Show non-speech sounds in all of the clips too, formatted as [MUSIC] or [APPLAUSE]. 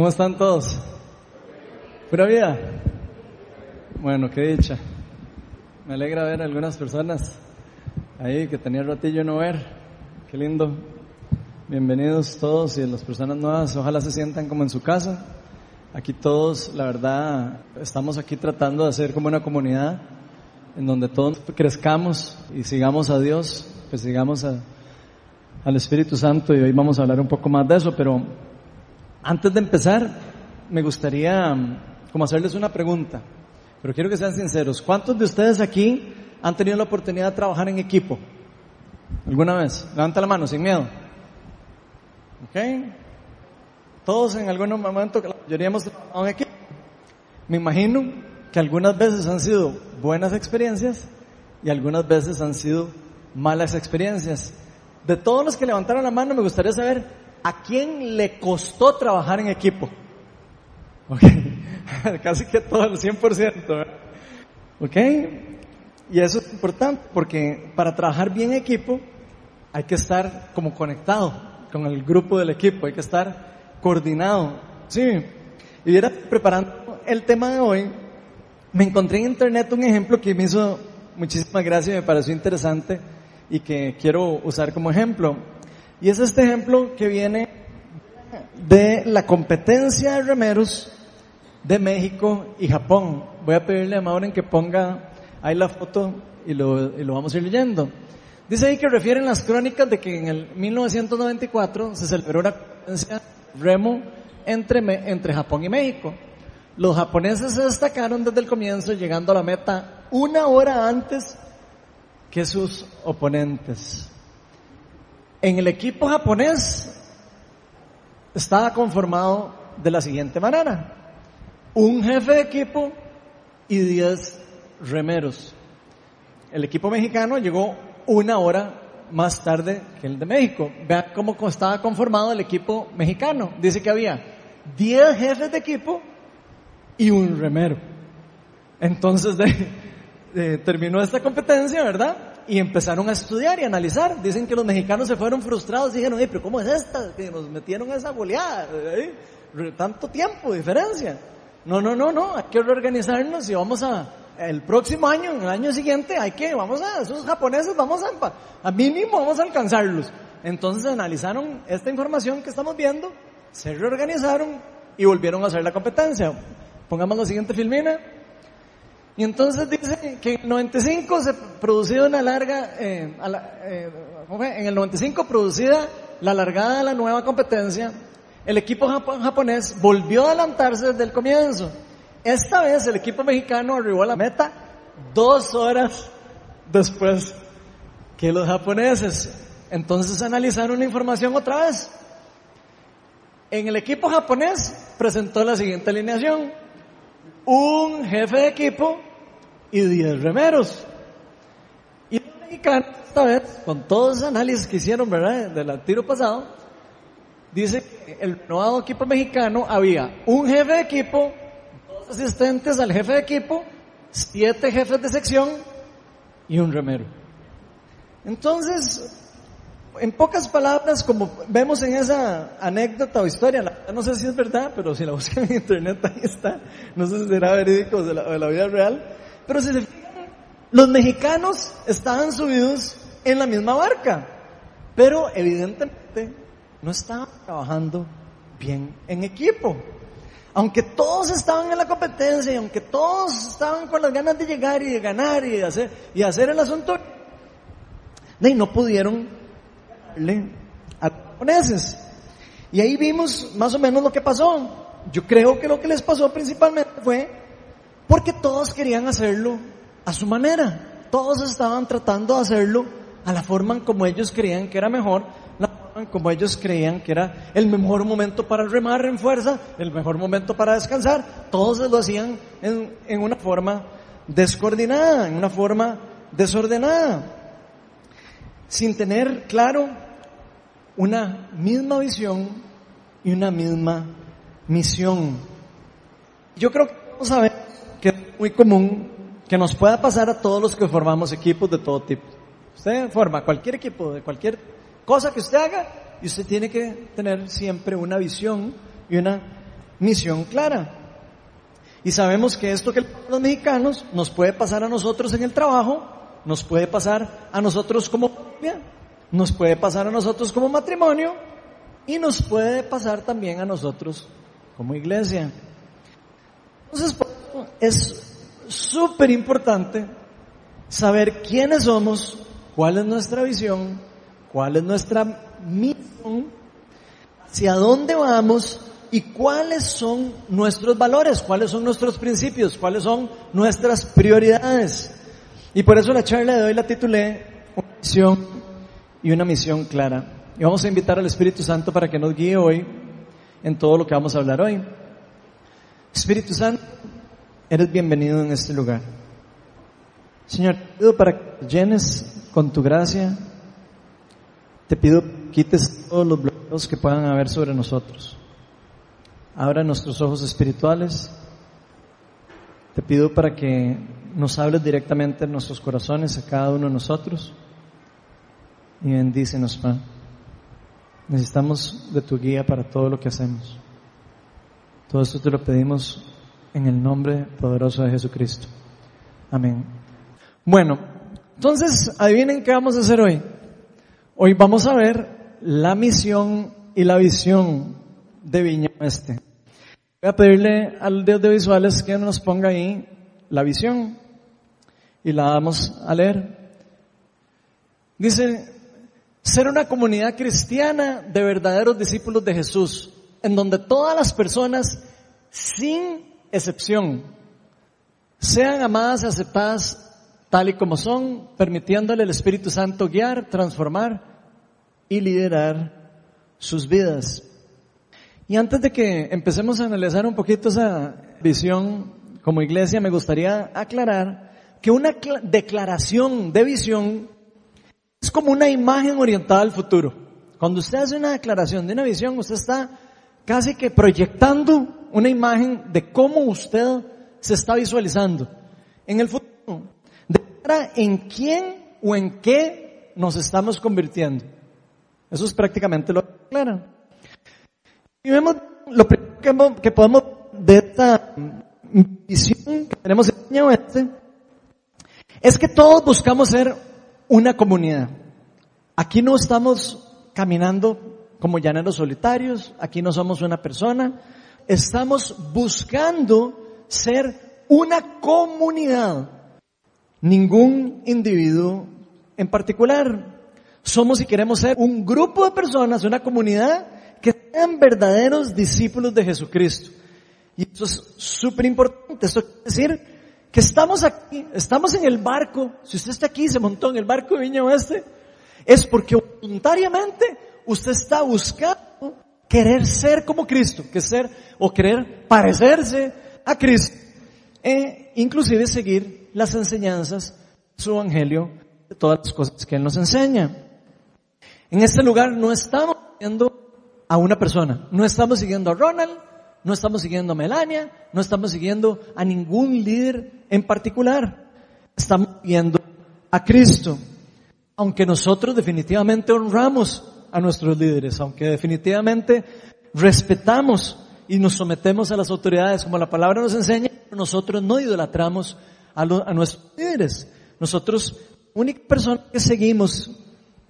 ¿Cómo están todos? ¿Pura vida? Bueno, qué dicha. Me alegra ver algunas personas ahí que tenía ratillo no ver. Qué lindo. Bienvenidos todos y las personas nuevas, ojalá se sientan como en su casa. Aquí todos, la verdad, estamos aquí tratando de hacer como una comunidad en donde todos crezcamos y sigamos a Dios, pues sigamos a, al Espíritu Santo y hoy vamos a hablar un poco más de eso, pero antes de empezar me gustaría um, como hacerles una pregunta, pero quiero que sean sinceros. ¿Cuántos de ustedes aquí han tenido la oportunidad de trabajar en equipo? ¿Alguna vez? Levanta la mano, sin miedo. ¿Ok? Todos en algún momento, la mayoría hemos trabajado en equipo. Me imagino que algunas veces han sido buenas experiencias y algunas veces han sido malas experiencias. De todos los que levantaron la mano, me gustaría saber a quién le costó trabajar en equipo. [LAUGHS] Casi que todo el 100%. ¿Ok? Y eso es importante porque para trabajar bien en equipo hay que estar como conectado con el grupo del equipo, hay que estar coordinado. Sí. Y era preparando el tema de hoy, me encontré en internet un ejemplo que me hizo muchísimas gracias me pareció interesante y que quiero usar como ejemplo. Y es este ejemplo que viene de la competencia de remeros de México y Japón. Voy a pedirle a Maureen que ponga ahí la foto y lo, y lo vamos a ir leyendo. Dice ahí que refieren las crónicas de que en el 1994 se celebró una competencia remo entre, entre Japón y México. Los japoneses se destacaron desde el comienzo llegando a la meta una hora antes que sus oponentes. En el equipo japonés estaba conformado de la siguiente manera. Un jefe de equipo y diez remeros. El equipo mexicano llegó una hora más tarde que el de México. Vean cómo estaba conformado el equipo mexicano. Dice que había diez jefes de equipo y un remero. Entonces terminó esta competencia, ¿verdad? Y empezaron a estudiar y analizar. Dicen que los mexicanos se fueron frustrados y dijeron, pero ¿cómo es esta? Que nos metieron esa goleada, ¿eh? tanto tiempo, diferencia. No, no, no, no, hay que reorganizarnos y vamos a, el próximo año, el año siguiente, hay que, vamos a, esos japoneses, vamos a, a mínimo vamos a alcanzarlos. Entonces analizaron esta información que estamos viendo, se reorganizaron y volvieron a hacer la competencia. Pongamos la siguiente filmina. Y entonces dice que en el 95 se producía una larga, eh, eh, en el 95 producida la largada de la nueva competencia, el equipo japonés volvió a adelantarse desde el comienzo. Esta vez el equipo mexicano arribó a la meta dos horas después que los japoneses. Entonces analizaron la información otra vez. En el equipo japonés presentó la siguiente alineación. Un jefe de equipo y 10 remeros. Y los mexicanos, esta vez, con todos los análisis que hicieron, ¿verdad? Del tiro pasado, dice que el nuevo equipo mexicano había un jefe de equipo, dos asistentes al jefe de equipo, siete jefes de sección y un remero. Entonces, en pocas palabras, como vemos en esa anécdota o historia, no sé si es verdad, pero si la buscan en internet [LAUGHS] ahí está, no sé si será verídico de la, de la vida real, pero si se fijan, los mexicanos estaban subidos en la misma barca, pero evidentemente no estaban trabajando bien en equipo. Aunque todos estaban en la competencia y aunque todos estaban con las ganas de llegar y de ganar y de hacer, y hacer el asunto, no pudieron darle a japoneses. Y ahí vimos más o menos lo que pasó. Yo creo que lo que les pasó principalmente fue porque todos querían hacerlo a su manera. Todos estaban tratando de hacerlo a la forma como ellos creían que era mejor, la forma como ellos creían que era el mejor momento para remar en fuerza, el mejor momento para descansar. Todos lo hacían en, en una forma descoordinada, en una forma desordenada, sin tener claro una misma visión y una misma misión. Yo creo que vamos a ver que es muy común que nos pueda pasar a todos los que formamos equipos de todo tipo. Usted forma cualquier equipo, de cualquier cosa que usted haga, y usted tiene que tener siempre una visión y una misión clara. Y sabemos que esto que los mexicanos nos puede pasar a nosotros en el trabajo, nos puede pasar a nosotros como nos puede pasar a nosotros como matrimonio y nos puede pasar también a nosotros como iglesia. Entonces, es súper importante saber quiénes somos, cuál es nuestra visión, cuál es nuestra misión, hacia dónde vamos y cuáles son nuestros valores, cuáles son nuestros principios, cuáles son nuestras prioridades. Y por eso la charla de hoy la titulé misión y una misión clara. Y vamos a invitar al Espíritu Santo para que nos guíe hoy en todo lo que vamos a hablar hoy. Espíritu Santo, eres bienvenido en este lugar. Señor, te pido para que llenes con tu gracia, te pido que quites todos los bloqueos que puedan haber sobre nosotros. Abra nuestros ojos espirituales. Te pido para que nos hables directamente en nuestros corazones a cada uno de nosotros y bendícenos, Padre. Necesitamos de tu guía para todo lo que hacemos. Todo esto te lo pedimos en el nombre poderoso de Jesucristo. Amén. Bueno, entonces, adivinen qué vamos a hacer hoy. Hoy vamos a ver la misión y la visión de Viña Oeste. Voy a pedirle al Dios de visuales que nos ponga ahí la visión y la vamos a leer. Dice, ser una comunidad cristiana de verdaderos discípulos de Jesús, en donde todas las personas, sin excepción, sean amadas y aceptadas tal y como son, permitiéndole al Espíritu Santo guiar, transformar y liderar sus vidas. Y antes de que empecemos a analizar un poquito esa visión como iglesia, me gustaría aclarar que una declaración de visión es como una imagen orientada al futuro. Cuando usted hace una declaración de una visión, usted está casi que proyectando una imagen de cómo usted se está visualizando en el futuro. De en quién o en qué nos estamos convirtiendo. Eso es prácticamente lo que aclara. Y vemos lo primero que, podemos de esta visión que tenemos en este, es que todos buscamos ser una comunidad. Aquí no estamos caminando como llaneros solitarios, aquí no somos una persona, estamos buscando ser una comunidad, ningún individuo en particular. Somos y queremos ser un grupo de personas, una comunidad que sean verdaderos discípulos de Jesucristo. Y eso es súper importante. Esto quiere decir que estamos aquí, estamos en el barco. Si usted está aquí, se montó en el barco de Viña Oeste, es porque voluntariamente usted está buscando querer ser como Cristo, que ser o querer parecerse a Cristo, e inclusive seguir las enseñanzas, su evangelio, de todas las cosas que Él nos enseña. En este lugar no estamos siguiendo a una persona, no estamos siguiendo a Ronald, no estamos siguiendo a Melania, no estamos siguiendo a ningún líder en particular. Estamos siguiendo a Cristo. Aunque nosotros definitivamente honramos a nuestros líderes, aunque definitivamente respetamos y nos sometemos a las autoridades como la palabra nos enseña, nosotros no idolatramos a, nuestros líderes. Nosotros, única persona que seguimos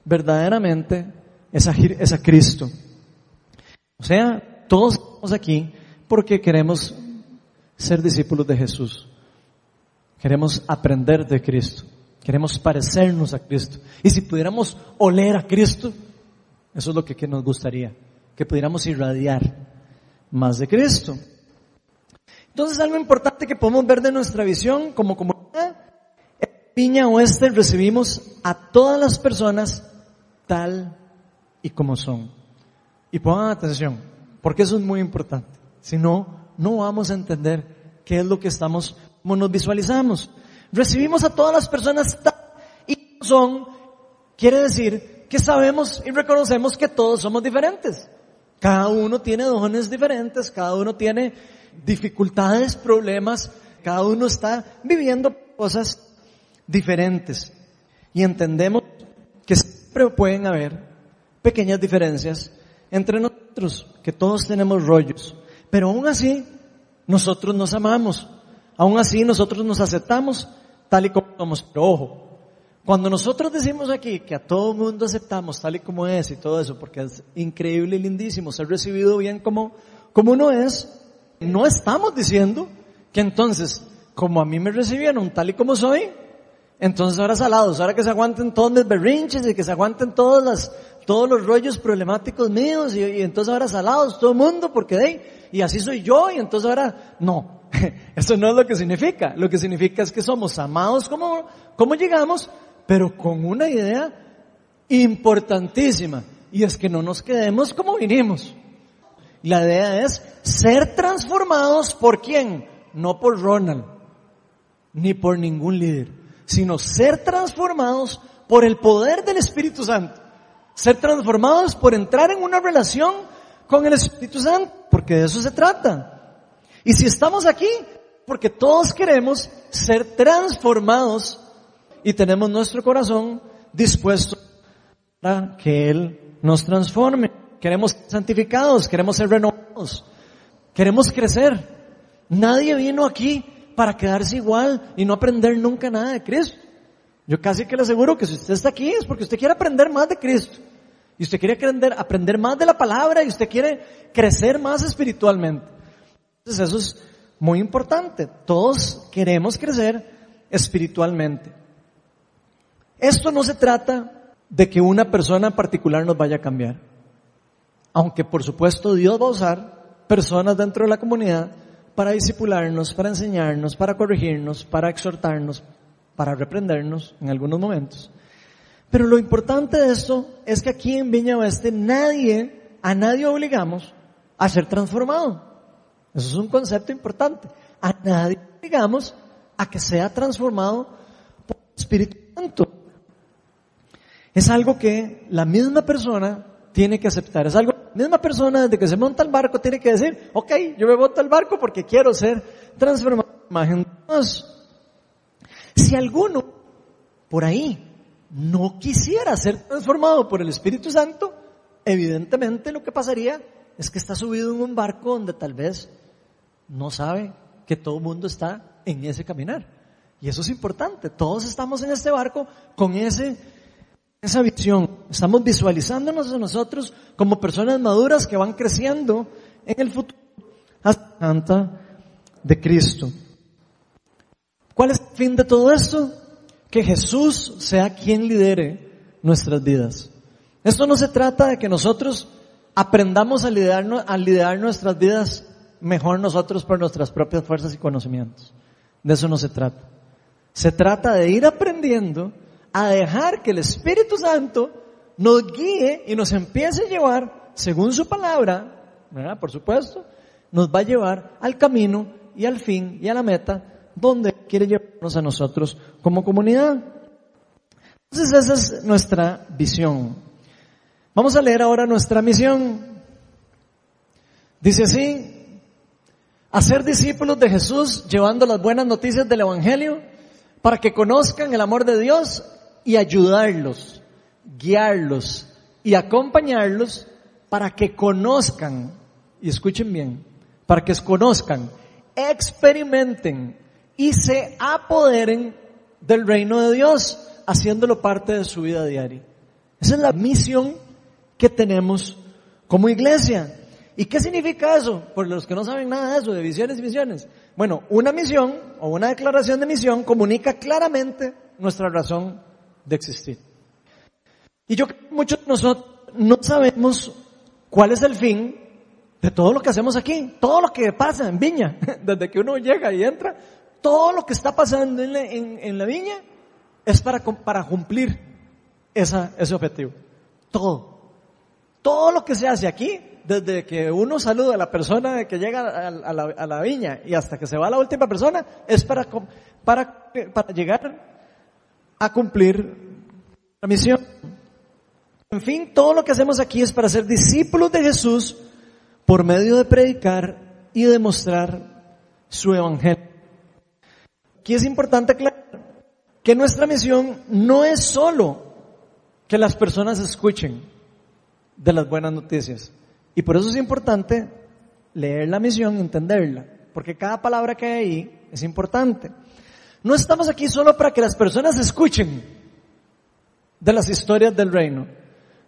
verdaderamente es a, es a Cristo. O sea, todos estamos aquí porque queremos ser discípulos de Jesús. Queremos aprender de Cristo. Queremos parecernos a Cristo. Y si pudiéramos oler a Cristo, eso es lo que, nos gustaría. Que pudiéramos irradiar más de Cristo. Entonces algo importante que podemos ver de nuestra visión como comunidad, en Piña Oeste recibimos a todas las personas tal y como son. Y pongan atención, porque eso es muy importante. Si no, no vamos a entender qué es lo que estamos, nos visualizamos. Recibimos a todas las personas y son, quiere decir que sabemos y reconocemos que todos somos diferentes. Cada uno tiene dones diferentes, cada uno tiene dificultades, problemas, cada uno está viviendo cosas diferentes. Y entendemos que siempre pueden haber pequeñas diferencias entre nosotros, que todos tenemos rollos, Pero aún así, nosotros nos amamos. Aún así, nosotros nos aceptamos tal y como somos. Pero ojo, cuando nosotros decimos aquí que a todo mundo aceptamos tal y como es y todo eso, porque es increíble y lindísimo ser recibido bien como, como uno es, no estamos diciendo que entonces, como a mí me recibieron tal y como soy, entonces ahora salados, ahora que se aguanten todos mis berrinches y que se aguanten todos los rollos problemáticos míos y, entonces ahora salados todo el mundo porque de y así soy yo y entonces ahora no. [LAUGHS] Eso no es lo que significa. Lo que significa es que somos amados como, llegamos, pero con una idea importantísima y es que no nos quedemos como vinimos. La idea es ser transformados por quién? No por Ronald, ni por ningún líder sino ser transformados por el poder del Espíritu Santo. Ser transformados por entrar en una relación con el Espíritu Santo, porque de eso se trata. Y si estamos aquí, porque todos queremos ser transformados y tenemos nuestro corazón dispuesto para que Él nos transforme. Queremos ser santificados, queremos ser renovados, queremos crecer. Nadie vino aquí para quedarse igual y no aprender nunca nada de Cristo. Yo casi que le aseguro que si usted está aquí es porque usted quiere aprender más de Cristo. Y usted quiere aprender, aprender más de la palabra y usted quiere crecer más espiritualmente. Entonces eso es muy importante. Todos queremos crecer espiritualmente. Esto no se trata de que una persona en particular nos vaya a cambiar. Aunque por supuesto Dios va a usar personas dentro de la comunidad para disipularnos, para enseñarnos, para corregirnos, para exhortarnos, para reprendernos en algunos momentos. Pero lo importante de esto es que aquí en Viña Oeste nadie, a nadie obligamos a ser transformado. Eso es un concepto importante. A nadie obligamos a que sea transformado por el Espíritu Santo. Es algo que la misma persona tiene que aceptar. Es algo, la misma persona desde que se monta el barco tiene que decir, ok, yo me monto al barco porque quiero ser transformado imagen Si alguno por ahí no quisiera ser transformado por el Espíritu Santo, evidentemente lo que pasaría es que está subido en un barco donde tal vez no sabe que todo el mundo está en ese caminar. Y eso es importante. Todos estamos en este barco con ese esa visión. Estamos visualizándonos a nosotros como personas maduras que van creciendo en el futuro hasta Santa de Cristo. ¿Cuál es el fin de todo esto? Que Jesús sea quien lidere nuestras vidas. Esto no se trata de que nosotros aprendamos a liderar, a liderar nuestras vidas mejor nosotros por nuestras propias fuerzas y conocimientos. De eso no se trata. Se trata de ir aprendiendo a dejar que el Espíritu Santo nos guíe y nos empiece a llevar, según su palabra, ¿verdad? Por supuesto, nos va a llevar al camino y al fin y a la meta donde quiere llevarnos a nosotros como comunidad. Entonces esa es nuestra visión. Vamos a leer ahora nuestra misión. Dice así, hacer discípulos de Jesús llevando las buenas noticias del Evangelio para que conozcan el amor de Dios y ayudarlos, guiarlos y acompañarlos para que conozcan, y escuchen bien, para que conozcan, experimenten y se apoderen del reino de Dios, haciéndolo parte de su vida diaria. Esa es la misión que tenemos como iglesia. ¿Y qué significa eso? Por los que no saben nada de eso, de visiones y misiones. Bueno, una misión o una declaración de misión comunica claramente nuestra razón de existir. Y yo creo que muchos de nosotros no sabemos cuál es el fin de todo lo que hacemos aquí, todo lo que pasa en Viña, [LAUGHS] desde que uno llega y entra, todo lo que está pasando en la, en, la Viña es para, para cumplir esa, ese objetivo. Todo. Todo lo que se hace aquí, desde que uno saluda a la persona que llega a, la, viña y hasta que se va la última persona, es para, para, para llegar a cumplir la misión. En fin, todo lo que hacemos aquí es para ser discípulos de Jesús por medio de predicar y demostrar su evangelio. Aquí es importante aclarar que nuestra misión no es solo que las personas escuchen de las buenas noticias. Y por eso es importante leer la misión y entenderla, porque cada palabra que hay ahí es importante. No estamos aquí solo para que las personas escuchen de las historias del reino.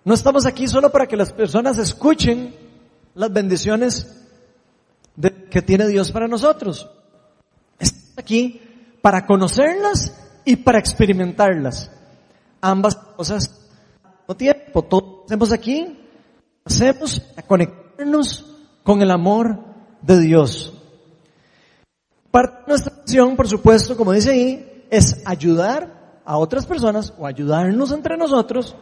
No estamos aquí solo para que las personas escuchen las bendiciones que tiene Dios para nosotros. Estamos aquí para conocerlas y para experimentarlas. Ambas cosas no tiempo. Todos hacemos aquí, hacemos para conectarnos con el amor de Dios. Parte de nuestra misión, por supuesto, como dice ahí, es ayudar a otras personas o ayudarnos entre nosotros,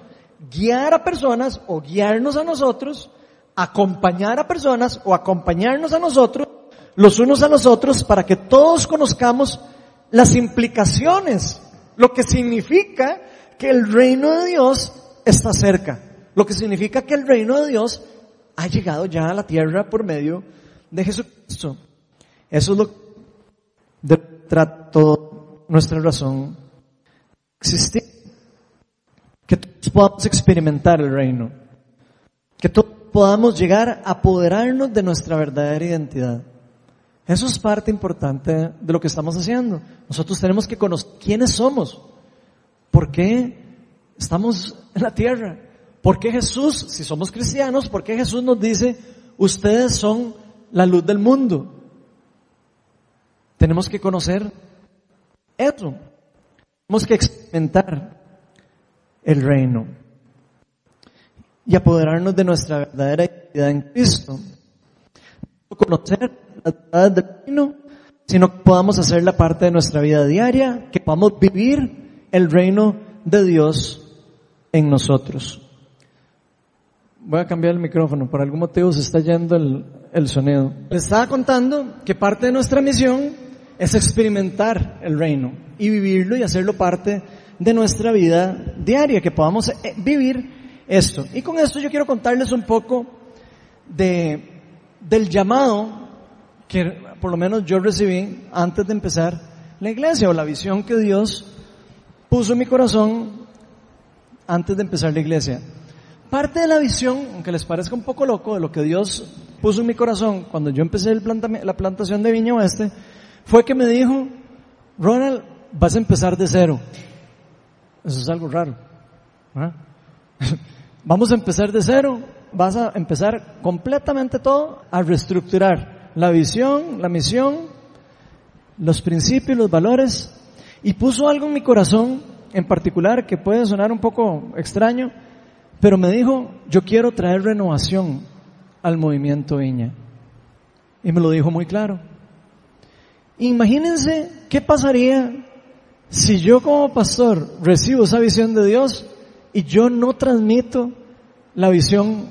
guiar a personas o guiarnos a nosotros, acompañar a personas o acompañarnos a nosotros, los unos a los otros, para que todos conozcamos las implicaciones, lo que significa que el reino de Dios está cerca, lo que significa que el reino de Dios ha llegado ya a la tierra por medio de Jesucristo. Eso es lo que trato nuestra razón existir. Que todos podamos experimentar el reino. Que todos podamos llegar a apoderarnos de nuestra verdadera identidad. Eso es parte importante de lo que estamos haciendo. Nosotros tenemos que conocer quiénes somos. ¿Por qué estamos en la tierra? ¿Por qué Jesús, si somos cristianos, por qué Jesús nos dice, ustedes son la luz del mundo? Tenemos que conocer eso. Tenemos que experimentar el reino y apoderarnos de nuestra verdadera identidad en Cristo. No conocer las verdades del reino, sino que podamos hacer la parte de nuestra vida diaria, que podamos vivir el reino de Dios en nosotros. Voy a cambiar el micrófono, por algún motivo se está yendo el, el sonido. Les estaba contando que parte de nuestra misión es experimentar el reino y vivirlo y hacerlo parte de nuestra vida diaria, que podamos eh, vivir esto. Y con esto yo quiero contarles un poco de, del llamado que por lo menos yo recibí antes de empezar la iglesia o la visión que Dios puso en mi corazón antes de empezar la iglesia. Parte de la visión, aunque les parezca un poco loco, de lo que Dios puso en mi corazón cuando yo empecé la plantación de Viña Oeste, fue que me dijo, Ronald, vas a empezar de cero. Eso es algo raro. [LAUGHS] Vamos a empezar de cero, vas a empezar completamente todo a reestructurar la visión, la misión, los principios, los valores, y puso algo en mi corazón en particular que puede sonar un poco extraño, pero me dijo, yo quiero traer renovación al movimiento Viña. Y me lo dijo muy claro. Imagínense qué pasaría si yo como pastor recibo esa visión de Dios y yo no transmito la visión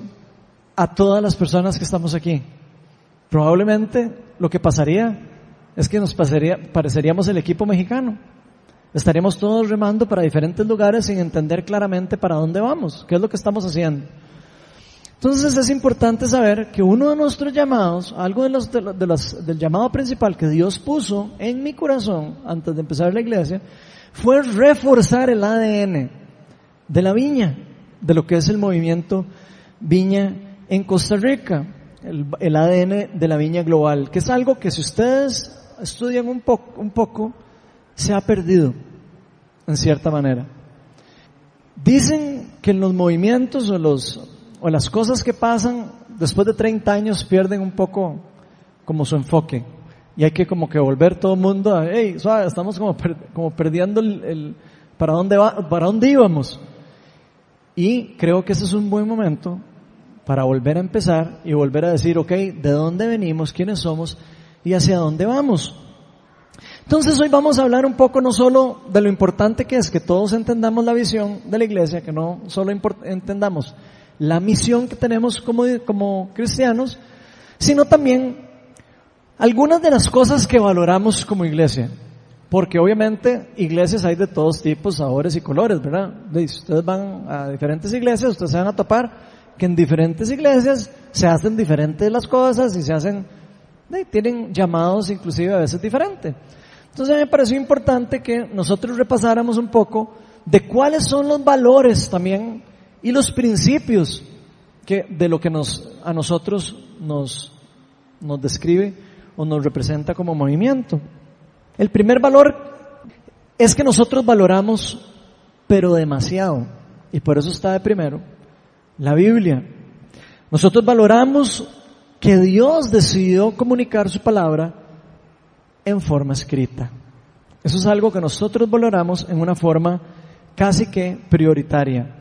a todas las personas que estamos aquí. Probablemente lo que pasaría es que nos pasaría, pareceríamos el equipo mexicano. Estaríamos todos remando para diferentes lugares sin entender claramente para dónde vamos, qué es lo que estamos haciendo. Entonces es importante saber que uno de nuestros llamados, algo de los, de los, del llamado principal que Dios puso en mi corazón antes de empezar la iglesia, fue reforzar el ADN de la viña, de lo que es el movimiento viña en Costa Rica, el, el ADN de la viña global, que es algo que si ustedes estudian un poco, un poco, se ha perdido, en cierta manera. Dicen que los movimientos o los o las cosas que pasan después de 30 años pierden un poco como su enfoque. Y hay que como que volver todo el mundo a, hey, estamos como, como perdiendo el, para dónde va, para dónde íbamos. Y creo que ese es un buen momento para volver a empezar y volver a decir, ok, ¿de dónde venimos? ¿Quiénes somos? Y hacia dónde vamos. Entonces hoy vamos a hablar un poco no solo de lo importante que es que todos entendamos la visión de la iglesia, que no solo entendamos la misión que tenemos como, como cristianos, sino también algunas de las cosas que valoramos como iglesia. Porque obviamente iglesias hay de todos tipos, sabores y colores, ¿verdad? Ustedes van a diferentes iglesias, ustedes se van a topar que en diferentes iglesias se hacen diferentes las cosas y se hacen, tienen llamados inclusive a veces diferentes. Entonces me pareció importante que nosotros repasáramos un poco de cuáles son los valores también y los principios que, de lo que nos, a nosotros nos, nos describe o nos representa como movimiento. El primer valor es que nosotros valoramos, pero demasiado, y por eso está de primero, la Biblia. Nosotros valoramos que Dios decidió comunicar su palabra en forma escrita. Eso es algo que nosotros valoramos en una forma casi que prioritaria.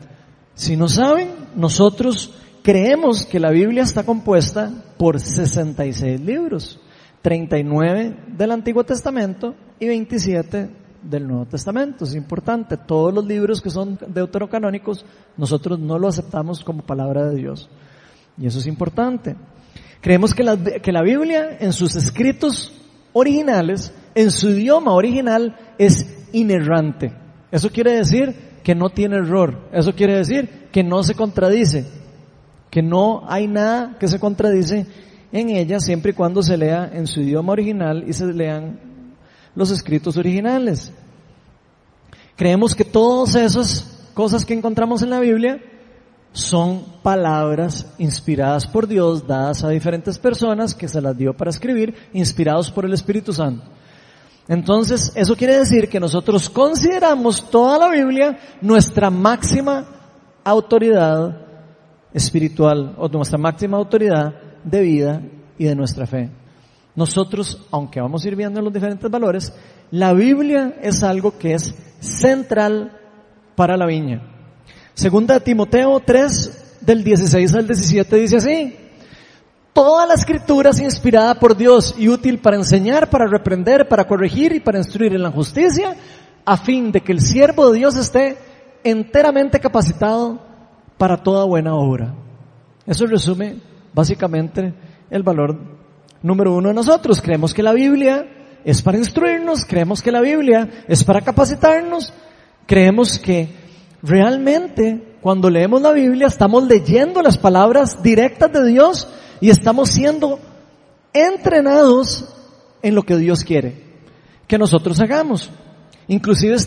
Si no saben, nosotros creemos que la Biblia está compuesta por 66 libros, 39 del Antiguo Testamento y 27 del Nuevo Testamento. Es importante, todos los libros que son deuterocanónicos, nosotros no lo aceptamos como palabra de Dios. Y eso es importante. Creemos que la, que la Biblia en sus escritos originales, en su idioma original, es inerrante. Eso quiere decir que no tiene error. Eso quiere decir que no se contradice. Que no hay nada que se contradice en ella siempre y cuando se lea en su idioma original y se lean los escritos originales. Creemos que todas esas cosas que encontramos en la Biblia son palabras inspiradas por Dios, dadas a diferentes personas que se las dio para escribir, inspirados por el Espíritu Santo. Entonces, eso quiere decir que nosotros consideramos toda la Biblia nuestra máxima autoridad espiritual o nuestra máxima autoridad de vida y de nuestra fe. Nosotros, aunque vamos a ir viendo los diferentes valores, la Biblia es algo que es central para la viña. Segunda Timoteo 3, del 16 al 17 dice así, Toda la escritura es inspirada por Dios y útil para enseñar, para reprender, para corregir y para instruir en la justicia, a fin de que el siervo de Dios esté enteramente capacitado para toda buena obra. Eso resume básicamente el valor número uno de nosotros. Creemos que la Biblia es para instruirnos, creemos que la Biblia es para capacitarnos, creemos que realmente cuando leemos la Biblia estamos leyendo las palabras directas de Dios y estamos siendo entrenados en lo que Dios quiere que nosotros hagamos. Inclusive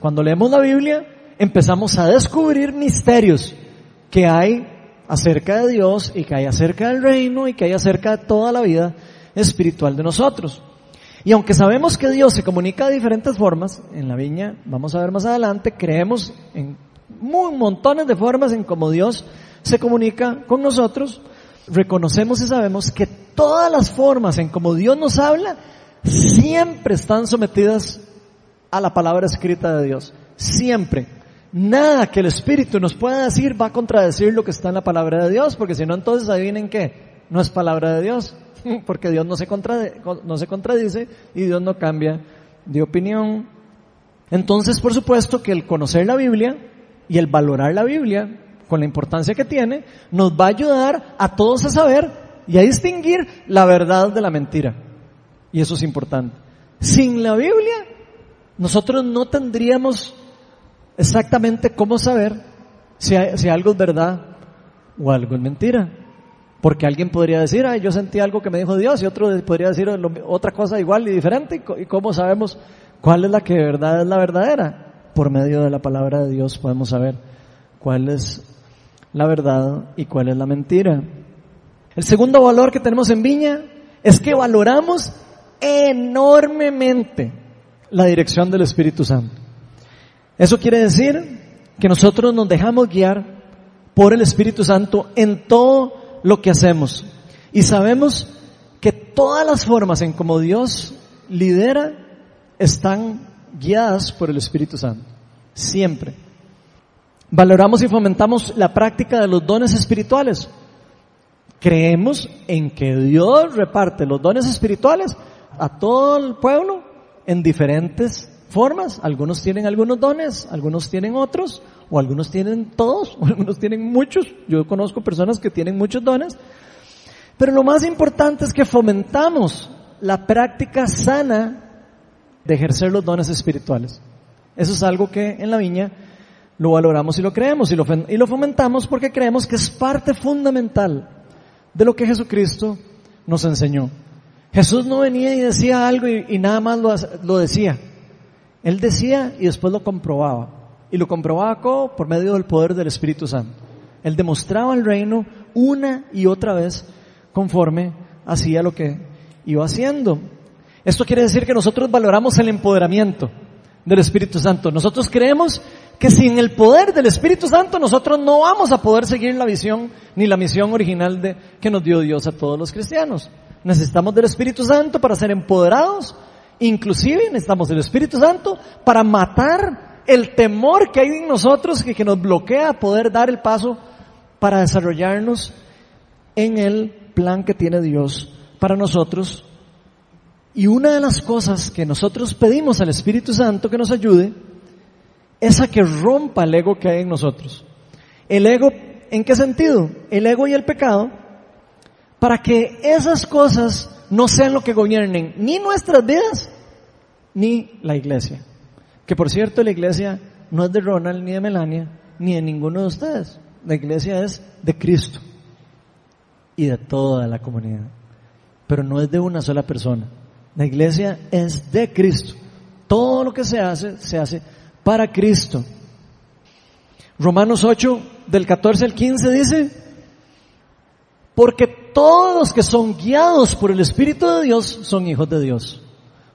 cuando leemos la Biblia empezamos a descubrir misterios que hay acerca de Dios y que hay acerca del reino y que hay acerca de toda la vida espiritual de nosotros. Y aunque sabemos que Dios se comunica de diferentes formas, en la viña, vamos a ver más adelante, creemos en muy montones de formas en cómo Dios se comunica con nosotros, reconocemos y sabemos que todas las formas en cómo Dios nos habla siempre están sometidas a la palabra escrita de Dios. Siempre. Nada que el Espíritu nos pueda decir va a contradecir lo que está en la palabra de Dios, porque si no entonces adivinen qué, no es palabra de Dios, [LAUGHS] porque Dios no se, no se contradice y Dios no cambia de opinión. Entonces, por supuesto que el conocer la Biblia y el valorar la Biblia con la importancia que tiene, nos va a ayudar a todos a saber y a distinguir la verdad de la mentira. Y eso es importante. Sin la Biblia, nosotros no tendríamos exactamente cómo saber si, si algo es verdad o algo es mentira. Porque alguien podría decir, ay, yo sentí algo que me dijo Dios y otro podría decir otra cosa igual y diferente. ¿Y cómo sabemos cuál es la que de verdad es la verdadera? Por medio de la palabra de Dios podemos saber cuál es la verdad y cuál es la mentira. El segundo valor que tenemos en Viña es que valoramos enormemente la dirección del Espíritu Santo. Eso quiere decir que nosotros nos dejamos guiar por el Espíritu Santo en todo lo que hacemos. Y sabemos que todas las formas en como Dios lidera están guiadas por el Espíritu Santo. Siempre. Valoramos y fomentamos la práctica de los dones espirituales. Creemos en que Dios reparte los dones espirituales a todo el pueblo en diferentes formas. Algunos tienen algunos dones, algunos tienen otros, o algunos tienen todos, [LAUGHS] o algunos tienen muchos. Yo conozco personas que tienen muchos dones. Pero lo más importante es que fomentamos la práctica sana de ejercer los dones espirituales. Eso es algo que en la viña lo valoramos y lo creemos y lo, y lo fomentamos porque creemos que es parte fundamental de lo que Jesucristo nos enseñó. Jesús no venía y decía algo y, nada más lo, lo, decía. Él decía y después lo comprobaba. Y lo comprobaba por medio del poder del Espíritu Santo. Él demostraba el reino una y otra vez conforme hacía lo que iba haciendo. Esto quiere decir que nosotros valoramos el empoderamiento del Espíritu Santo. Nosotros creemos que sin el poder del Espíritu Santo nosotros no vamos a poder seguir la visión ni la misión original que nos dio Dios a todos los cristianos. Necesitamos del Espíritu Santo para ser empoderados, inclusive necesitamos del Espíritu Santo para matar el temor que hay en nosotros que, nos bloquea poder dar el paso para desarrollarnos en el plan que tiene Dios para nosotros. Y una de las cosas que nosotros pedimos al Espíritu Santo que nos ayude es a que rompa el ego que hay en nosotros. El ego, ¿en qué sentido? El ego y el pecado, para que esas cosas no sean lo que gobiernen ni nuestras vidas, ni la iglesia. Que por cierto, la iglesia no es de Ronald, ni de Melania, ni de ninguno de ustedes. La iglesia es de Cristo y de toda la comunidad. Pero no es de una sola persona. La iglesia es de Cristo. Todo lo que se hace, se hace para Cristo. Romanos 8, del 14 al 15 dice, porque todos los que son guiados por el Espíritu de Dios son hijos de Dios.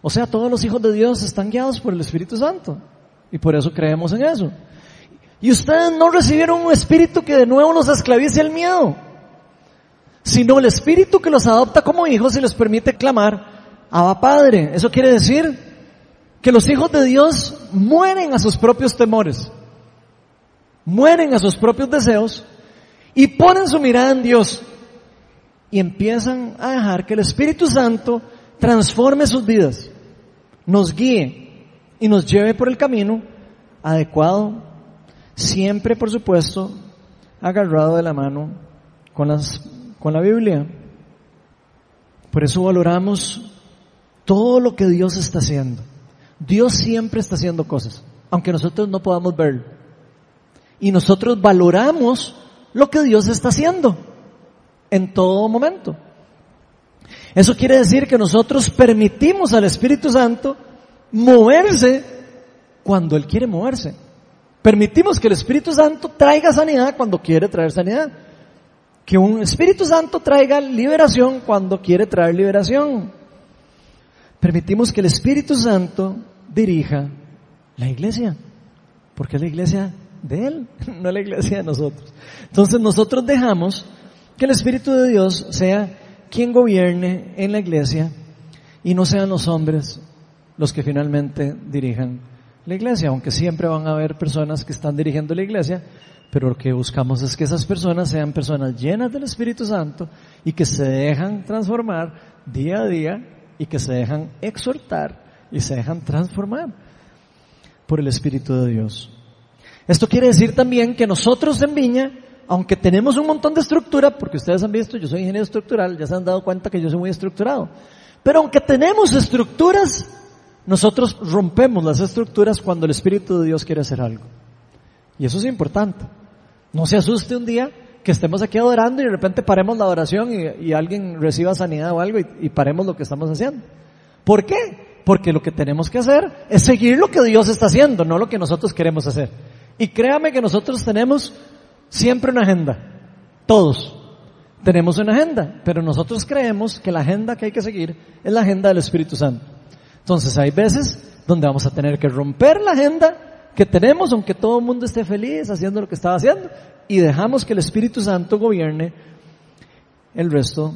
O sea, todos los hijos de Dios están guiados por el Espíritu Santo. Y por eso creemos en eso. Y ustedes no recibieron un espíritu que de nuevo los esclavice el miedo, sino el espíritu que los adopta como hijos y les permite clamar, Abba Padre. Eso quiere decir que los hijos de Dios mueren a sus propios temores, mueren a sus propios deseos y ponen su mirada en Dios y empiezan a dejar que el Espíritu Santo transforme sus vidas, nos guíe y nos lleve por el camino adecuado Siempre, por supuesto, agarrado de la mano con, las, con la Biblia. Por eso valoramos todo lo que Dios está haciendo. Dios siempre está haciendo cosas, aunque nosotros no podamos verlo. Y nosotros valoramos lo que Dios está haciendo en todo momento. Eso quiere decir que nosotros permitimos al Espíritu Santo moverse cuando Él quiere moverse. Permitimos que el Espíritu Santo traiga sanidad cuando quiere traer sanidad. Que un Espíritu Santo traiga liberación cuando quiere traer liberación. Permitimos que el Espíritu Santo dirija la iglesia. Porque es la iglesia de Él, [LAUGHS] no la iglesia de nosotros. Entonces nosotros dejamos que el Espíritu de Dios sea quien gobierne en la iglesia y no sean los hombres los que finalmente dirijan la iglesia, aunque siempre van a haber personas que están dirigiendo la iglesia, pero lo que buscamos es que esas personas sean personas llenas del Espíritu Santo y que se dejan transformar día a día y que se dejan exhortar y se dejan transformar por el Espíritu de Dios. Esto quiere decir también que nosotros en Viña, aunque tenemos un montón de estructura, porque ustedes han visto, yo soy ingeniero estructural, ya se han dado cuenta que yo soy muy estructurado, pero aunque tenemos estructuras, nosotros rompemos las estructuras cuando el Espíritu de Dios quiere hacer algo. Y eso es importante. No se asuste un día que estemos aquí adorando y de repente paremos la adoración y, alguien reciba sanidad o algo y, y, paremos lo que estamos haciendo. ¿Por qué? Porque lo que tenemos que hacer es seguir lo que Dios está haciendo, no lo que nosotros queremos hacer. Y créame que nosotros tenemos siempre una agenda. Todos tenemos una agenda, pero nosotros creemos que la agenda que hay que seguir es la agenda del Espíritu Santo. Entonces hay veces donde vamos a tener que romper la agenda que tenemos, aunque todo el mundo esté feliz haciendo lo que estaba haciendo, y dejamos que el Espíritu Santo gobierne el resto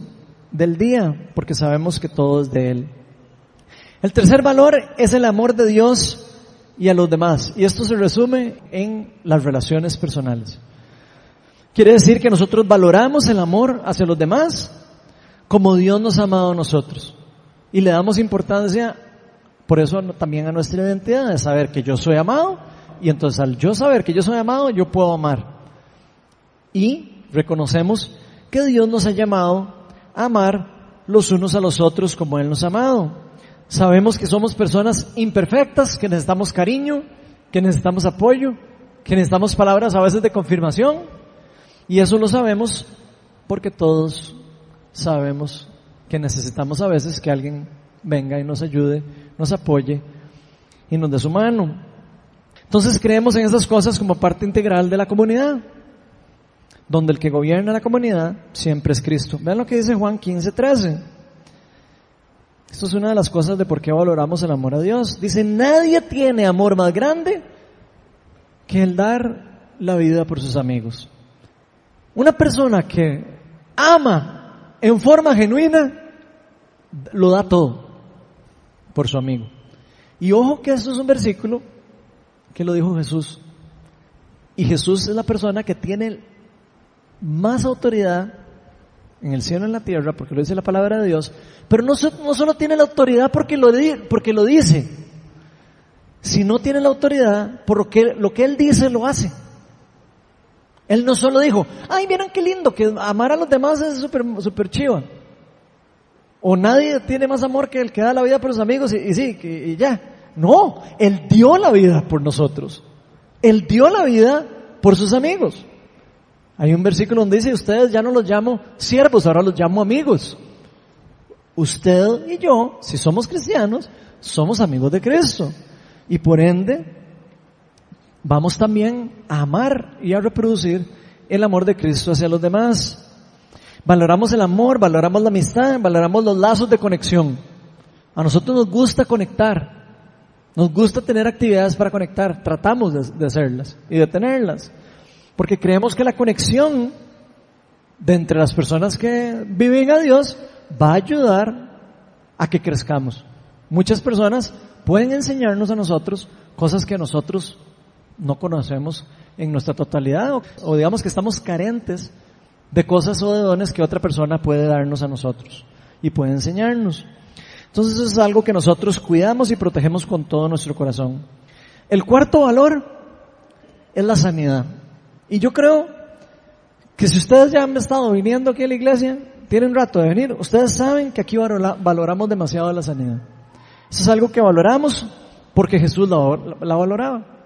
del día, porque sabemos que todo es de Él. El tercer valor es el amor de Dios y a los demás, y esto se resume en las relaciones personales. Quiere decir que nosotros valoramos el amor hacia los demás como Dios nos ha amado a nosotros, y le damos importancia por eso también a nuestra identidad es saber que yo soy amado y entonces al yo saber que yo soy amado, yo puedo amar. Y reconocemos que Dios nos ha llamado a amar los unos a los otros como Él nos ha amado. Sabemos que somos personas imperfectas, que necesitamos cariño, que necesitamos apoyo, que necesitamos palabras a veces de confirmación. Y eso lo sabemos porque todos sabemos que necesitamos a veces que alguien venga y nos ayude, nos apoye y nos dé su mano. Entonces creemos en esas cosas como parte integral de la comunidad. donde el que gobierna la comunidad siempre es Cristo. Vean lo que dice Juan 15, 13. Esto es una de las cosas de por qué valoramos el amor a Dios. Dice, nadie tiene amor más grande que el dar la vida por sus amigos. Una persona que ama en forma genuina, lo da todo por su amigo. Y ojo que esto es un versículo que lo dijo Jesús. Y Jesús es la persona que tiene más autoridad en el cielo y en la tierra, porque lo dice la palabra de Dios, pero no, no solo tiene la autoridad porque lo, porque lo dice, sino tiene la autoridad porque lo que Él dice lo hace. Él no solo dijo, ay, miren qué lindo, que amar a los demás es súper super chiva. O nadie tiene más amor que el que da la vida por los amigos y, sí, y ya. No, Él dio la vida por nosotros. Él dio la vida por sus amigos. Hay un versículo donde dice, ustedes ya no los llamo siervos, ahora los llamo amigos. Usted y yo, si somos cristianos, somos amigos de Cristo. Y por ende, vamos también a amar y a reproducir el amor de Cristo hacia los demás. Valoramos el amor, valoramos la amistad, valoramos los lazos de conexión. A nosotros nos gusta conectar, nos gusta tener actividades para conectar, tratamos de, hacerlas y de tenerlas. Porque creemos que la conexión de entre las personas que viven a Dios va a ayudar a que crezcamos. Muchas personas pueden enseñarnos a nosotros cosas que nosotros no conocemos en nuestra totalidad o, digamos que estamos carentes de cosas o de dones que otra persona puede darnos a nosotros y puede enseñarnos. Entonces eso es algo que nosotros cuidamos y protegemos con todo nuestro corazón. El cuarto valor es la sanidad. Y yo creo que si ustedes ya han estado viniendo aquí a la iglesia, tienen rato de venir, ustedes saben que aquí valoramos demasiado la sanidad. Eso es algo que valoramos porque Jesús la, valoraba.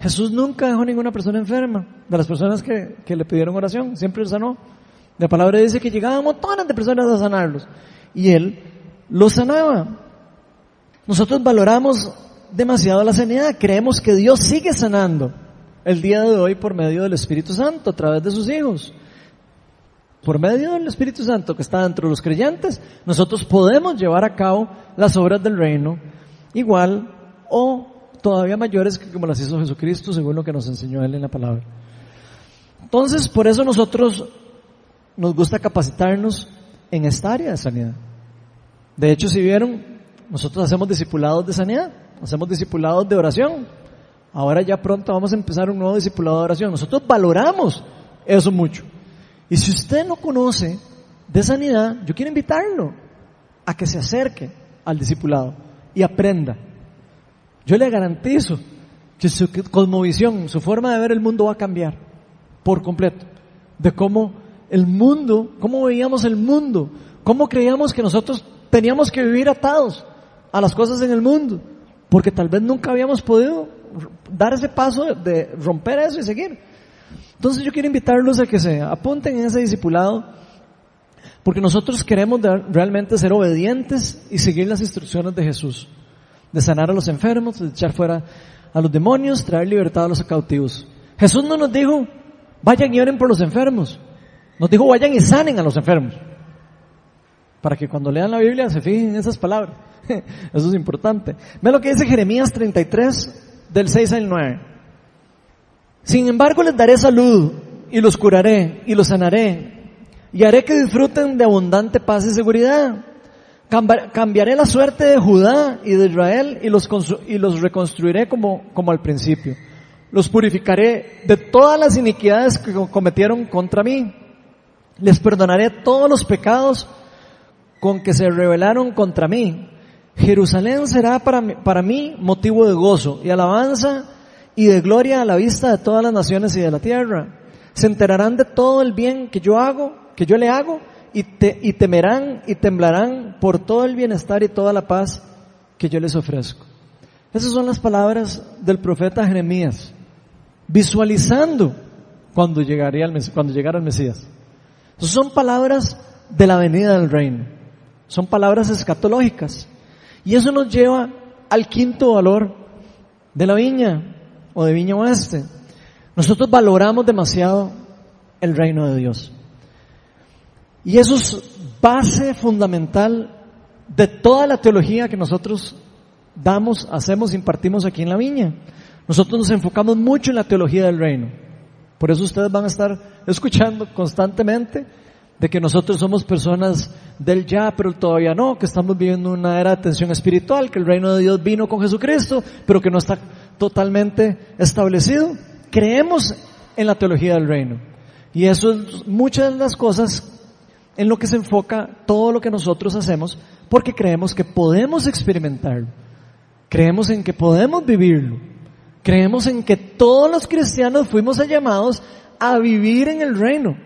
Jesús nunca dejó ninguna persona enferma, de las personas que, que le pidieron oración, siempre sanó. La palabra dice que llegaban montones de personas a sanarlos y él los sanaba. Nosotros valoramos demasiado la sanidad, creemos que Dios sigue sanando el día de hoy por medio del Espíritu Santo, a través de sus hijos. Por medio del Espíritu Santo que está dentro de los creyentes, nosotros podemos llevar a cabo las obras del reino igual o todavía mayores que como las hizo Jesucristo, según lo que nos enseñó Él en la palabra. Entonces, por eso nosotros nos gusta capacitarnos en esta área de sanidad. De hecho, si vieron, nosotros hacemos discipulados de sanidad, hacemos discipulados de oración, Ahora ya pronto vamos a empezar un nuevo discipulado de oración. Nosotros valoramos eso mucho. Y si usted no conoce de sanidad, yo quiero invitarlo a que se acerque al discipulado y aprenda. Yo le garantizo que su cosmovisión, su forma de ver el mundo va a cambiar por completo. De cómo el mundo, cómo veíamos el mundo, cómo creíamos que nosotros teníamos que vivir atados a las cosas en el mundo, porque tal vez nunca habíamos podido dar ese paso de romper eso y seguir. Entonces yo quiero invitarlos a que se apunten en ese discipulado, porque nosotros queremos realmente ser obedientes y seguir las instrucciones de Jesús, de sanar a los enfermos, de echar fuera a los demonios, traer libertad a los cautivos. Jesús no nos dijo, vayan y oren por los enfermos, nos dijo, vayan y sanen a los enfermos, para que cuando lean la Biblia se fijen en esas palabras. [LAUGHS] Eso es importante. Ve lo que dice Jeremías 33, del 6 al 9. Sin embargo les daré salud y los curaré y los sanaré y haré que disfruten de abundante paz y seguridad. Cambiaré la suerte de Judá y de Israel y los, y los reconstruiré como, como al principio. Los purificaré de todas las iniquidades que cometieron contra mí. Les perdonaré todos los pecados con que se rebelaron contra mí Jerusalén será para para mí motivo de gozo y alabanza y de gloria a la vista de todas las naciones y de la tierra. Se enterarán de todo el bien que yo hago, que yo le hago, y, te, y temerán y temblarán por todo el bienestar y toda la paz que yo les ofrezco. Esas son las palabras del profeta Jeremías, visualizando cuando, llegaría el, cuando llegara el Mesías. son palabras de la venida del reino. Son palabras escatológicas. Y eso nos lleva al quinto valor de la viña o de Viña Oeste. Nosotros valoramos demasiado el reino de Dios. Y eso es base fundamental de toda la teología que nosotros damos, hacemos, impartimos aquí en la viña. Nosotros nos enfocamos mucho en la teología del reino. Por eso ustedes van a estar escuchando constantemente de que nosotros somos personas del ya, pero todavía no, que estamos viviendo una era de tensión espiritual, que el reino de Dios vino con Jesucristo, pero que no está totalmente establecido. Creemos en la teología del reino. Y eso es muchas de las cosas en lo que se enfoca todo lo que nosotros hacemos, porque creemos que podemos experimentarlo. Creemos en que podemos vivirlo. Creemos en que todos los cristianos fuimos llamados a vivir en el reino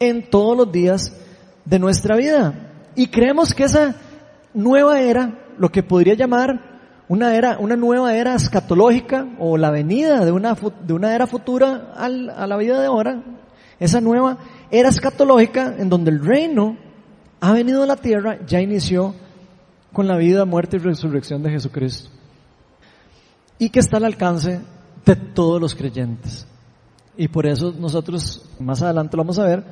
en todos los días de nuestra vida. Y creemos que esa nueva era, lo que podría llamar una era, una nueva era escatológica o la venida de una, de una era futura a la vida de ahora, esa nueva era escatológica en donde el reino ha venido a la tierra, ya inició con la vida, muerte y resurrección de Jesucristo. Y que está al alcance de todos los creyentes. Y por eso nosotros, más adelante lo vamos a ver,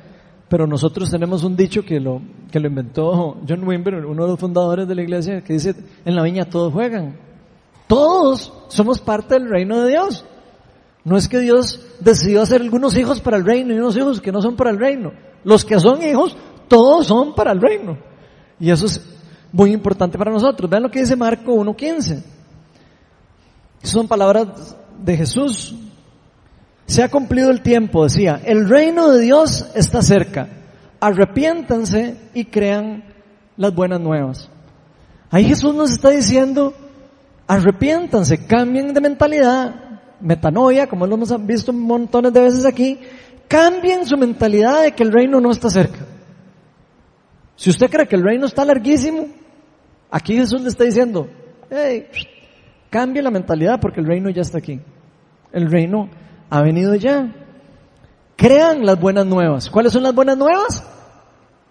pero nosotros tenemos un dicho que lo, que lo inventó John Wimber, uno de los fundadores de la iglesia, que dice, en la viña todos juegan. Todos somos parte del reino de Dios. No es que Dios decidió hacer algunos hijos para el reino y unos hijos que no son para el reino. Los que son hijos, todos son para el reino. Y eso es muy importante para nosotros. Vean lo que dice Marco 1.15. Son palabras de Jesús. Se ha cumplido el tiempo, decía, el reino de Dios está cerca. Arrepiéntanse y crean las buenas nuevas. Ahí Jesús nos está diciendo, arrepiéntanse, cambien de mentalidad, metanoia, como lo hemos visto montones de veces aquí, cambien su mentalidad de que el reino no está cerca. Si usted cree que el reino está larguísimo, aquí Jesús le está diciendo, hey, cambie la mentalidad porque el reino ya está aquí. El reino ha venido ya. Crean las buenas nuevas. ¿Cuáles son las buenas nuevas?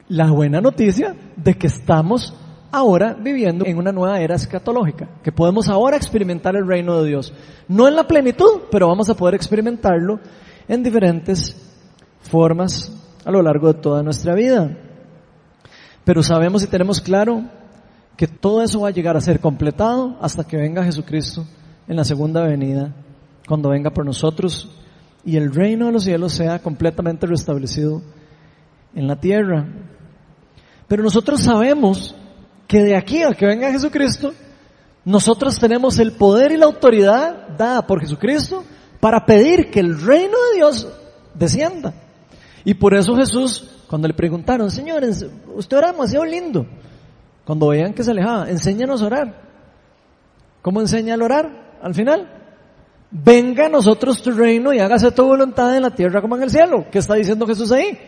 La buena noticia de que estamos ahora viviendo en una nueva era escatológica, que podemos ahora experimentar el reino de Dios. No en la plenitud, pero vamos a poder experimentarlo en diferentes formas a lo largo de toda nuestra vida. Pero sabemos y tenemos claro que todo eso va a llegar a ser completado hasta que venga Jesucristo en la segunda venida cuando venga por nosotros y el reino de los cielos sea completamente restablecido en la tierra. Pero nosotros sabemos que de aquí a que venga Jesucristo, nosotros tenemos el poder y la autoridad dada por Jesucristo para pedir que el reino de Dios descienda. Y por eso Jesús, cuando le preguntaron, señores, usted ora demasiado lindo, cuando veían que se alejaba, enséñanos a orar. ¿Cómo enseña a orar? Al final, venga a nosotros tu reino y hágase tu voluntad en la tierra como en el cielo. ¿Qué está diciendo Jesús ahí?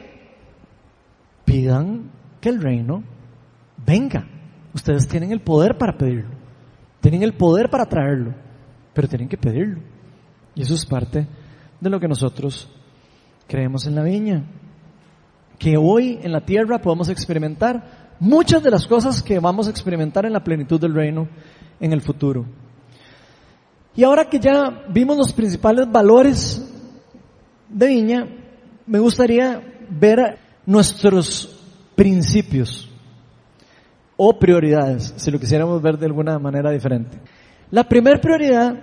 Pidan que el reino venga. Ustedes tienen el poder para pedirlo. Tienen el poder para traerlo. Pero tienen que pedirlo. Y eso es parte de lo que nosotros creemos en la viña. Que hoy en la tierra podemos experimentar muchas de las cosas que vamos a experimentar en la plenitud del reino en el futuro. Y ahora que ya vimos los principales valores de Viña, me gustaría ver nuestros principios o prioridades, si lo quisiéramos ver de alguna manera diferente. La primera prioridad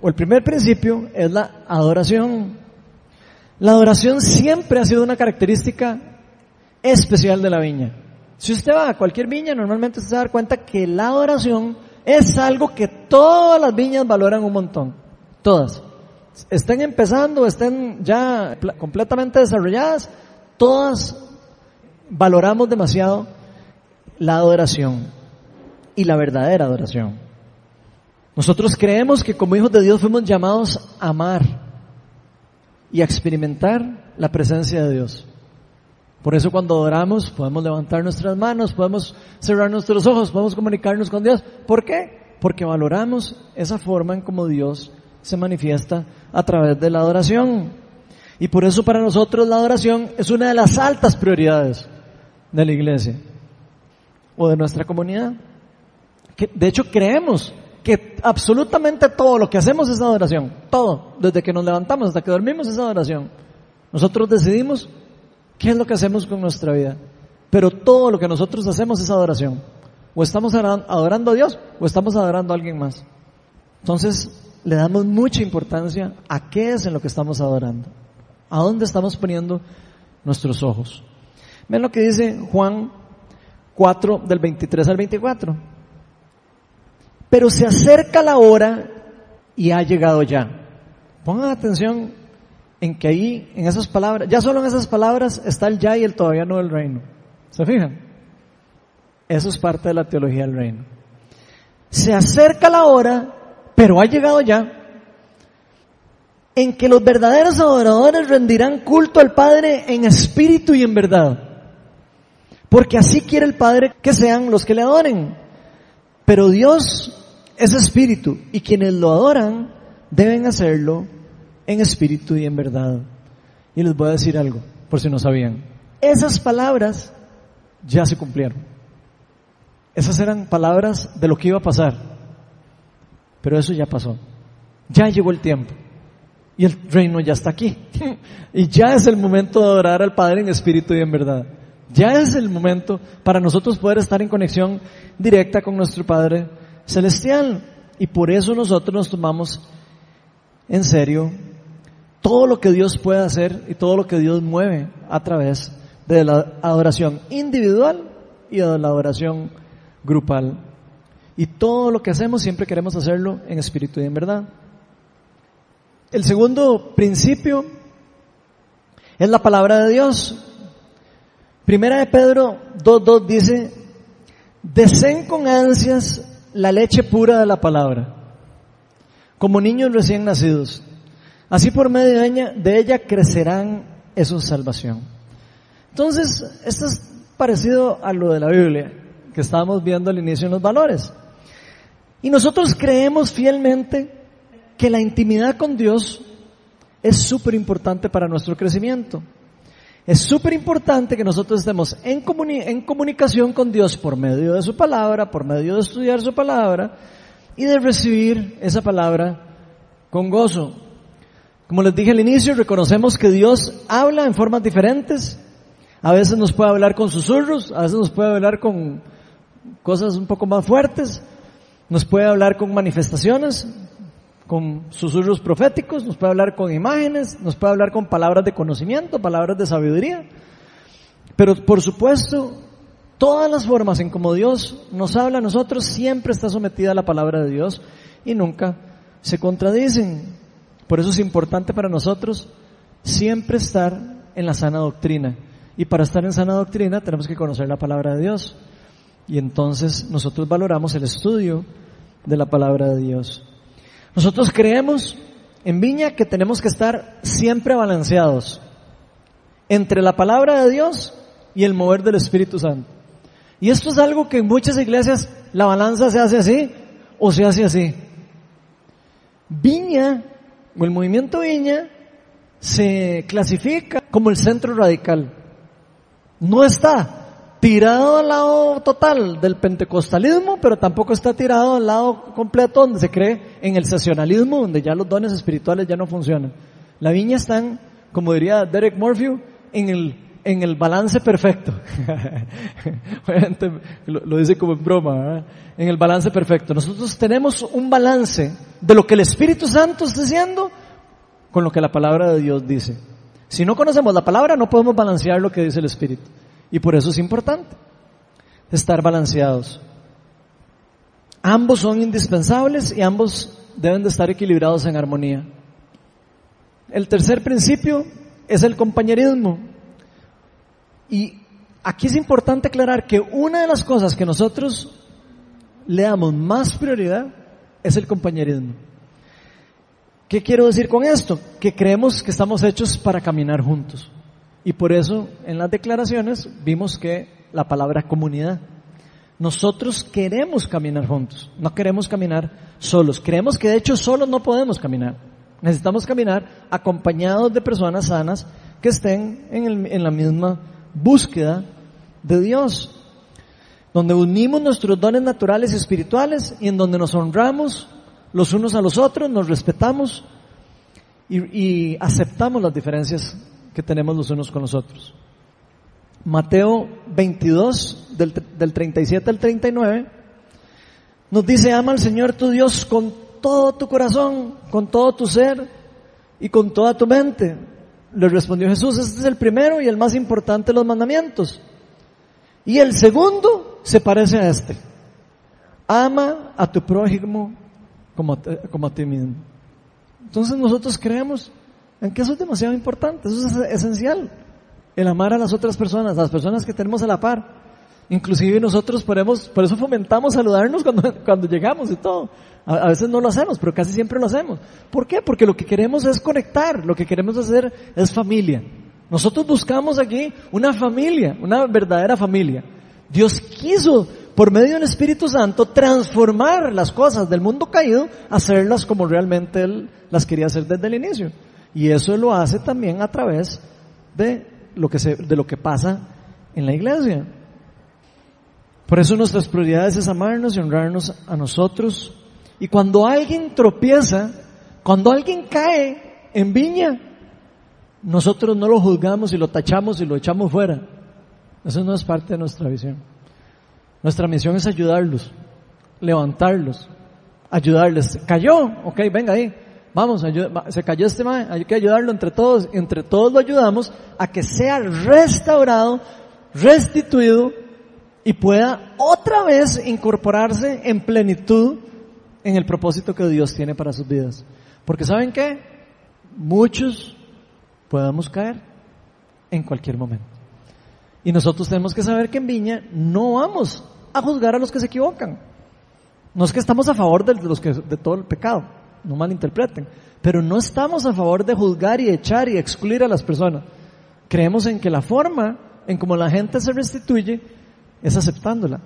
o el primer principio es la adoración. La adoración siempre ha sido una característica especial de la viña. Si usted va a cualquier viña, normalmente se va a dar cuenta que la adoración es algo que todas las viñas valoran un montón. Todas. Estén empezando, estén ya completamente desarrolladas, todas valoramos demasiado la adoración y la verdadera adoración. Nosotros creemos que como hijos de Dios fuimos llamados a amar y a experimentar la presencia de Dios. Por eso cuando adoramos podemos levantar nuestras manos, podemos cerrar nuestros ojos, podemos comunicarnos con Dios. ¿Por qué? Porque valoramos esa forma en como Dios se manifiesta a través de la adoración. Y por eso para nosotros la adoración es una de las altas prioridades de la iglesia o de nuestra comunidad. Que, de hecho creemos que absolutamente todo lo que hacemos es adoración. Todo. Desde que nos levantamos hasta que dormimos es adoración. Nosotros decidimos qué es lo que hacemos con nuestra vida. Pero todo lo que nosotros hacemos es adoración. O estamos adorando a Dios o estamos adorando a alguien más. Entonces, le damos mucha importancia a qué es en lo que estamos adorando. A dónde estamos poniendo nuestros ojos. Ven lo que dice Juan 4 del 23 al 24. Pero se acerca la hora y ha llegado ya. Pongan atención en que ahí, en esas palabras, ya solo en esas palabras está el ya y el todavía no del reino. ¿Se fijan? Eso es parte de la teología del reino. Se acerca la hora, pero ha llegado ya, en que los verdaderos adoradores rendirán culto al Padre en espíritu y en verdad. Porque así quiere el Padre que sean los que le adoren. Pero Dios es espíritu y quienes lo adoran deben hacerlo en espíritu y en verdad. Y les voy a decir algo, por si no sabían. Esas palabras ya se cumplieron. Esas eran palabras de lo que iba a pasar. Pero eso ya pasó. Ya llegó el tiempo. Y el reino ya está aquí. [LAUGHS] y ya es el momento de adorar al Padre en espíritu y en verdad. Ya es el momento para nosotros poder estar en conexión directa con nuestro Padre Celestial. Y por eso nosotros nos tomamos en serio todo lo que Dios puede hacer y todo lo que Dios mueve a través de la adoración individual y de la adoración grupal. Y todo lo que hacemos siempre queremos hacerlo en espíritu y en verdad. El segundo principio es la palabra de Dios. Primera de Pedro 2.2 dice, deseen con ansias la leche pura de la palabra, como niños recién nacidos. Así por medio de ella, crecerán en salvación. Entonces, esto es parecido a lo de la Biblia, que estábamos viendo al inicio en los valores. Y nosotros creemos fielmente que la intimidad con Dios es súper importante para nuestro crecimiento. Es súper importante que nosotros estemos en, en comunicación con Dios por medio de su palabra, por medio de estudiar su palabra y de recibir esa palabra con gozo. Como les dije al inicio, reconocemos que Dios habla en formas diferentes. A veces nos puede hablar con susurros, a veces nos puede hablar con cosas un poco más fuertes, nos puede hablar con manifestaciones, con susurros proféticos, nos puede hablar con imágenes, nos puede hablar con palabras de conocimiento, palabras de sabiduría. Pero por supuesto, todas las formas en como Dios nos habla a nosotros siempre está sometida a la palabra de Dios y nunca se contradicen. Por eso es importante para nosotros siempre estar en la sana doctrina. Y para estar en sana doctrina tenemos que conocer la palabra de Dios. Y entonces nosotros valoramos el estudio de la palabra de Dios. Nosotros creemos en Viña que tenemos que estar siempre balanceados entre la palabra de Dios y el mover del Espíritu Santo. Y esto es algo que en muchas iglesias la balanza se hace así o se hace así. Viña, o el movimiento Viña, se clasifica como el centro radical. No está tirado al lado total del pentecostalismo, pero tampoco está tirado al lado completo donde se cree en el sesionalismo, donde ya los dones espirituales ya no funcionan. La viña está, como diría Derek Morphew, en el, en el balance perfecto. [LAUGHS] Obviamente lo, dice como en broma, en el balance perfecto. Nosotros tenemos un balance de lo que el Espíritu Santo está diciendo con lo que la palabra de Dios dice. Si no conocemos la palabra, no podemos balancear lo que dice el Espíritu. Y por eso es importante estar balanceados. Ambos son indispensables y ambos deben de estar equilibrados en armonía. El tercer principio es el compañerismo. Y aquí es importante aclarar que una de las cosas que nosotros le damos más prioridad es el compañerismo. ¿Qué quiero decir con esto? Que creemos que estamos hechos para caminar juntos. Y por eso en las declaraciones vimos que la palabra comunidad. Nosotros queremos caminar juntos, no queremos caminar solos. Creemos que de hecho solos no podemos caminar. Necesitamos caminar acompañados de personas sanas que estén en, la misma búsqueda de Dios, donde unimos nuestros dones naturales y espirituales y en donde nos honramos los unos a los otros, nos respetamos y, y aceptamos las diferencias que tenemos los unos con los otros. Mateo 22, del, del 37 al 39, nos dice, ama al Señor tu Dios con todo tu corazón, con todo tu ser y con toda tu mente. Le respondió Jesús, este es el primero y el más importante de los mandamientos. Y el segundo se parece a este. Ama a tu prójimo como a, como a ti mismo. Entonces nosotros creemos en que eso es demasiado importante, eso es esencial. El amar a las otras personas, a las personas que tenemos a la par. Inclusive nosotros podemos, por eso fomentamos saludarnos cuando, [LAUGHS] cuando llegamos y todo. A, veces no lo hacemos, pero casi siempre lo hacemos. ¿Por qué? Porque lo que queremos es conectar, lo que queremos hacer es familia. Nosotros buscamos aquí una familia, una verdadera familia. Dios quiso, por medio del Espíritu Santo, transformar las cosas del mundo caído, hacerlas como realmente Él las quería hacer desde el inicio. Y eso lo hace también a través de lo que, se, de lo que pasa en la iglesia. Por eso nuestras prioridades es amarnos y honrarnos a nosotros. Y cuando alguien tropieza, cuando alguien cae en viña, nosotros no lo juzgamos y lo tachamos y lo echamos fuera. Eso no es parte de nuestra visión. Nuestra misión es ayudarlos, levantarlos, ayudarles. ¿Cayó? Ok, venga ahí. Vamos, se cayó este man, hay que ayudarlo entre todos. Entre todos lo ayudamos a que sea restaurado, restituido y pueda otra vez incorporarse en plenitud en el propósito que Dios tiene para sus vidas. Porque ¿saben qué? Muchos podemos caer en cualquier momento. Y nosotros tenemos que saber que en Viña no vamos a juzgar a los que se equivocan. No es que estamos a favor de, los que, de todo el pecado, no malinterpreten, pero no estamos a favor de juzgar y echar y excluir a las personas. Creemos en que la forma en cómo la gente se restituye es aceptándola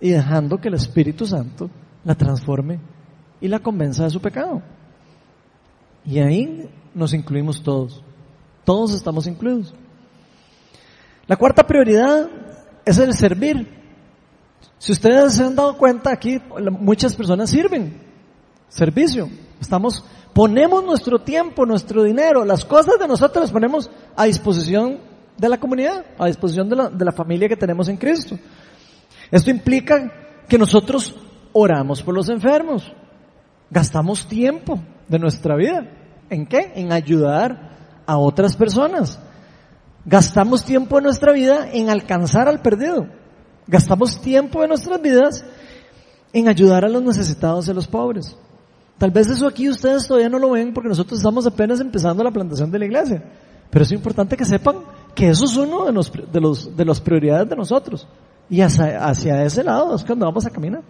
y dejando que el Espíritu Santo la transforme y la convenza de su pecado. Y ahí nos incluimos todos. Todos estamos incluidos. La cuarta prioridad es el servir. Si ustedes se han dado cuenta aquí, muchas personas sirven. Servicio. Estamos, ponemos nuestro tiempo, nuestro dinero, las cosas de nosotros las ponemos a disposición de la comunidad, a disposición de la, de la familia que tenemos en Cristo. Esto implica que nosotros oramos por los enfermos, gastamos tiempo de nuestra vida. ¿En qué? En ayudar a otras personas. Gastamos tiempo de nuestra vida en alcanzar al perdido. Gastamos tiempo de nuestras vidas en ayudar a los necesitados y a los pobres. Tal vez eso aquí ustedes todavía no lo ven porque nosotros estamos apenas empezando la plantación de la iglesia. Pero es importante que sepan que eso es uno de los, de los, de las prioridades de nosotros. Y hacia, ese lado es cuando vamos a caminar.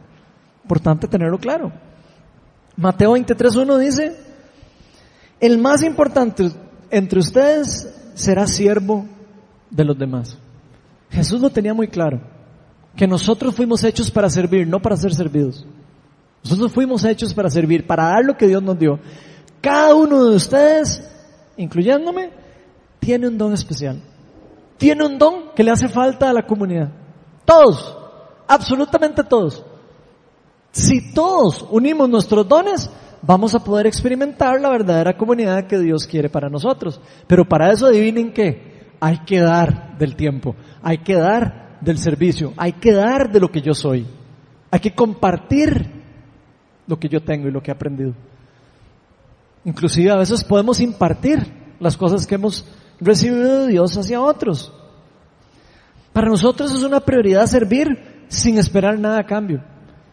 Importante tenerlo claro. Mateo 23.1 dice, el más importante entre ustedes será siervo de los demás. Jesús lo tenía muy claro, que nosotros fuimos hechos para servir, no para ser servidos. Nosotros fuimos hechos para servir, para dar lo que Dios nos dio. Cada uno de ustedes, incluyéndome, tiene un don especial. Tiene un don que le hace falta a la comunidad. Todos, absolutamente todos. Si todos unimos nuestros dones, vamos a poder experimentar la verdadera comunidad que Dios quiere para nosotros. Pero para eso adivinen que hay que dar del tiempo, hay que dar del servicio, hay que dar de lo que yo soy, hay que compartir lo que yo tengo y lo que he aprendido. Inclusive a veces podemos impartir las cosas que hemos recibido de Dios hacia otros. Para nosotros es una prioridad servir sin esperar nada a cambio.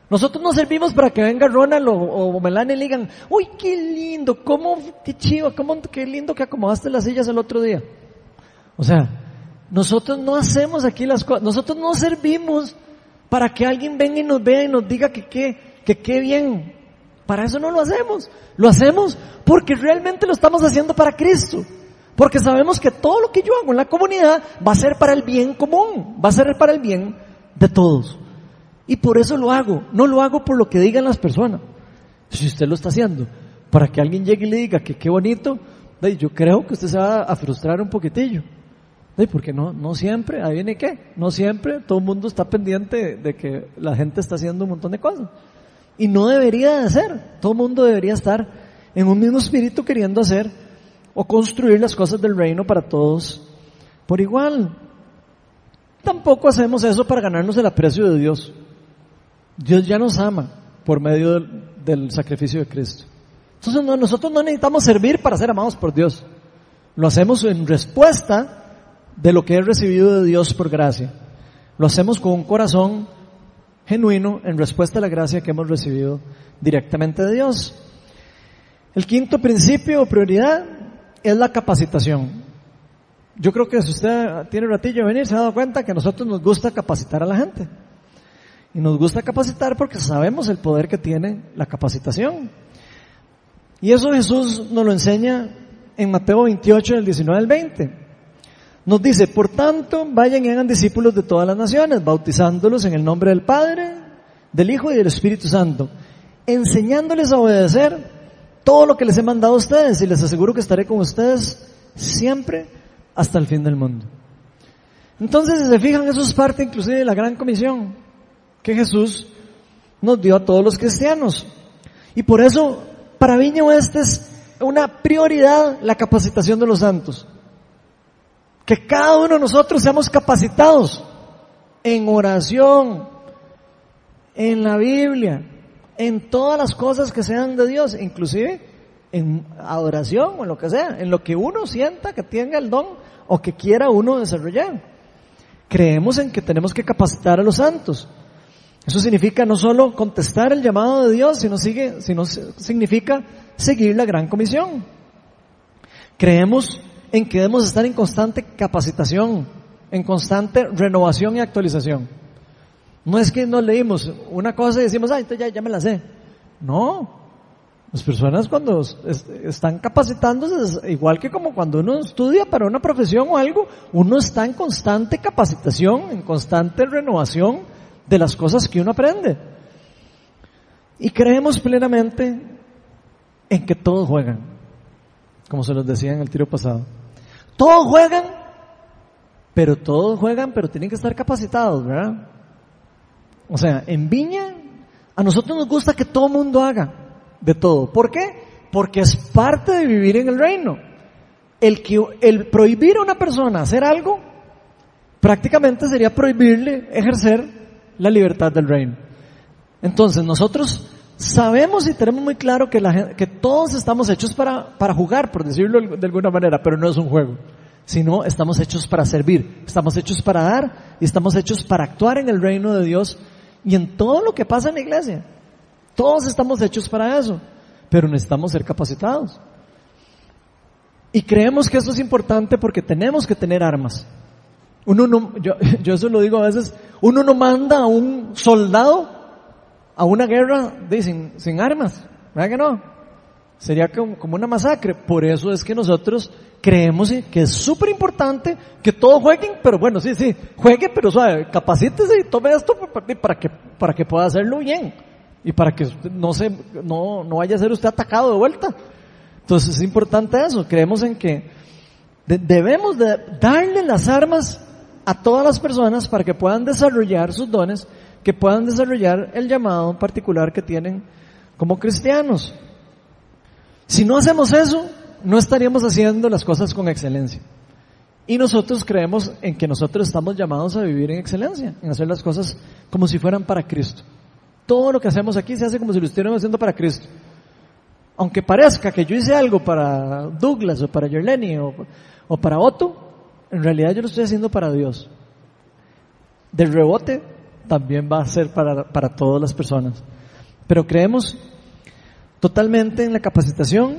Nosotros no servimos para que venga Ronald o, Melanie y digan, uy, qué lindo, cómo, qué chivo, cómo, qué lindo que acomodaste las sillas el otro día. O sea, nosotros no hacemos aquí las cosas, nosotros no servimos para que alguien venga y nos vea y nos diga que qué, que qué bien. Para eso no lo hacemos. Lo hacemos porque realmente lo estamos haciendo para Cristo. Porque sabemos que todo lo que yo hago en la comunidad va a ser para el bien común, va a ser para el bien de todos. Y por eso lo hago, no lo hago por lo que digan las personas. Si usted lo está haciendo para que alguien llegue y le diga que qué bonito, yo creo que usted se va a frustrar un poquitillo. Porque no, no siempre, ahí viene qué, no siempre todo el mundo está pendiente de que la gente está haciendo un montón de cosas. Y no debería de ser, todo mundo debería estar en un mismo espíritu queriendo hacer o construir las cosas del reino para todos por igual. Tampoco hacemos eso para ganarnos el aprecio de Dios. Dios ya nos ama por medio del, sacrificio de Cristo. Entonces nosotros no necesitamos servir para ser amados por Dios. Lo hacemos en respuesta de lo que he recibido de Dios por gracia. Lo hacemos con un corazón genuino en respuesta a la gracia que hemos recibido directamente de Dios. El quinto principio o prioridad es la capacitación. Yo creo que si usted tiene un ratillo de venir, se ha dado cuenta que a nosotros nos gusta capacitar a la gente. Y nos gusta capacitar porque sabemos el poder que tiene la capacitación. Y eso Jesús nos lo enseña en Mateo 28, del 19 al 20. Nos dice, por tanto, vayan y hagan discípulos de todas las naciones, bautizándolos en el nombre del Padre, del Hijo y del Espíritu Santo, enseñándoles a obedecer todo lo que les he mandado a ustedes y les aseguro que estaré con ustedes siempre hasta el fin del mundo. Entonces, si se fijan, eso es parte inclusive de la gran comisión que Jesús nos dio a todos los cristianos. Y por eso, para Viña Oeste es una prioridad la capacitación de los santos. Que cada uno de nosotros seamos capacitados en oración, en la Biblia, en todas las cosas que sean de Dios, inclusive en adoración o en lo que sea, en lo que uno sienta que tenga el don o que quiera uno desarrollar. Creemos en que tenemos que capacitar a los santos. Eso significa no solo contestar el llamado de Dios, sino, sigue, sino significa seguir la gran comisión. Creemos en que debemos estar en constante capacitación, en constante renovación y actualización. No es que nos leímos una cosa y decimos, ah, entonces ya, ya me la sé. No. Las personas cuando están capacitándose, igual que como cuando uno estudia para una profesión o algo, uno está en constante capacitación, en constante renovación de las cosas que uno aprende. Y creemos plenamente en que todos juegan, como se los decía en el tiro pasado. Todos juegan, pero todos juegan, pero tienen que estar capacitados, ¿verdad? O sea, en Viña, a nosotros nos gusta que todo mundo haga de todo. ¿Por qué? Porque es parte de vivir en el reino. El, que, el prohibir a una persona hacer algo, prácticamente sería prohibirle ejercer la libertad del reino. Entonces nosotros sabemos y tenemos muy claro que, todos estamos hechos para, para jugar, por decirlo de alguna manera, pero no es un juego, sino estamos hechos para servir, estamos hechos para dar y estamos hechos para actuar en el reino de Dios y en todo lo que pasa en la iglesia. Todos estamos hechos para eso, pero necesitamos ser capacitados. Y creemos que eso es importante porque tenemos que tener armas. Uno no, yo, [LAUGHS] yo eso lo digo a veces, uno no manda a un soldado a una guerra sin, armas, ¿verdad que no? Sería como, una masacre. Por eso es que nosotros creemos que es súper importante que todos jueguen, pero bueno, sí, sí, juegue, pero suave, capacítese y tome esto para que, para que pueda hacerlo bien y para que no se, no, no vaya a ser usted atacado de vuelta. Entonces es importante eso, creemos en que debemos de darle las armas a todas las personas para que puedan desarrollar sus dones, que puedan desarrollar el llamado particular que tienen como cristianos. Si no hacemos eso, no estaríamos haciendo las cosas con excelencia. Y nosotros creemos en que nosotros estamos llamados a vivir en excelencia, en hacer las cosas como si fueran para Cristo. Todo lo que hacemos aquí se hace como si lo estuviéramos haciendo para Cristo. Aunque parezca que yo hice algo para Douglas o para Yerleni o, para Otto, en realidad yo lo estoy haciendo para Dios. Del rebote también va a ser para, para todas las personas. Pero creemos totalmente en la capacitación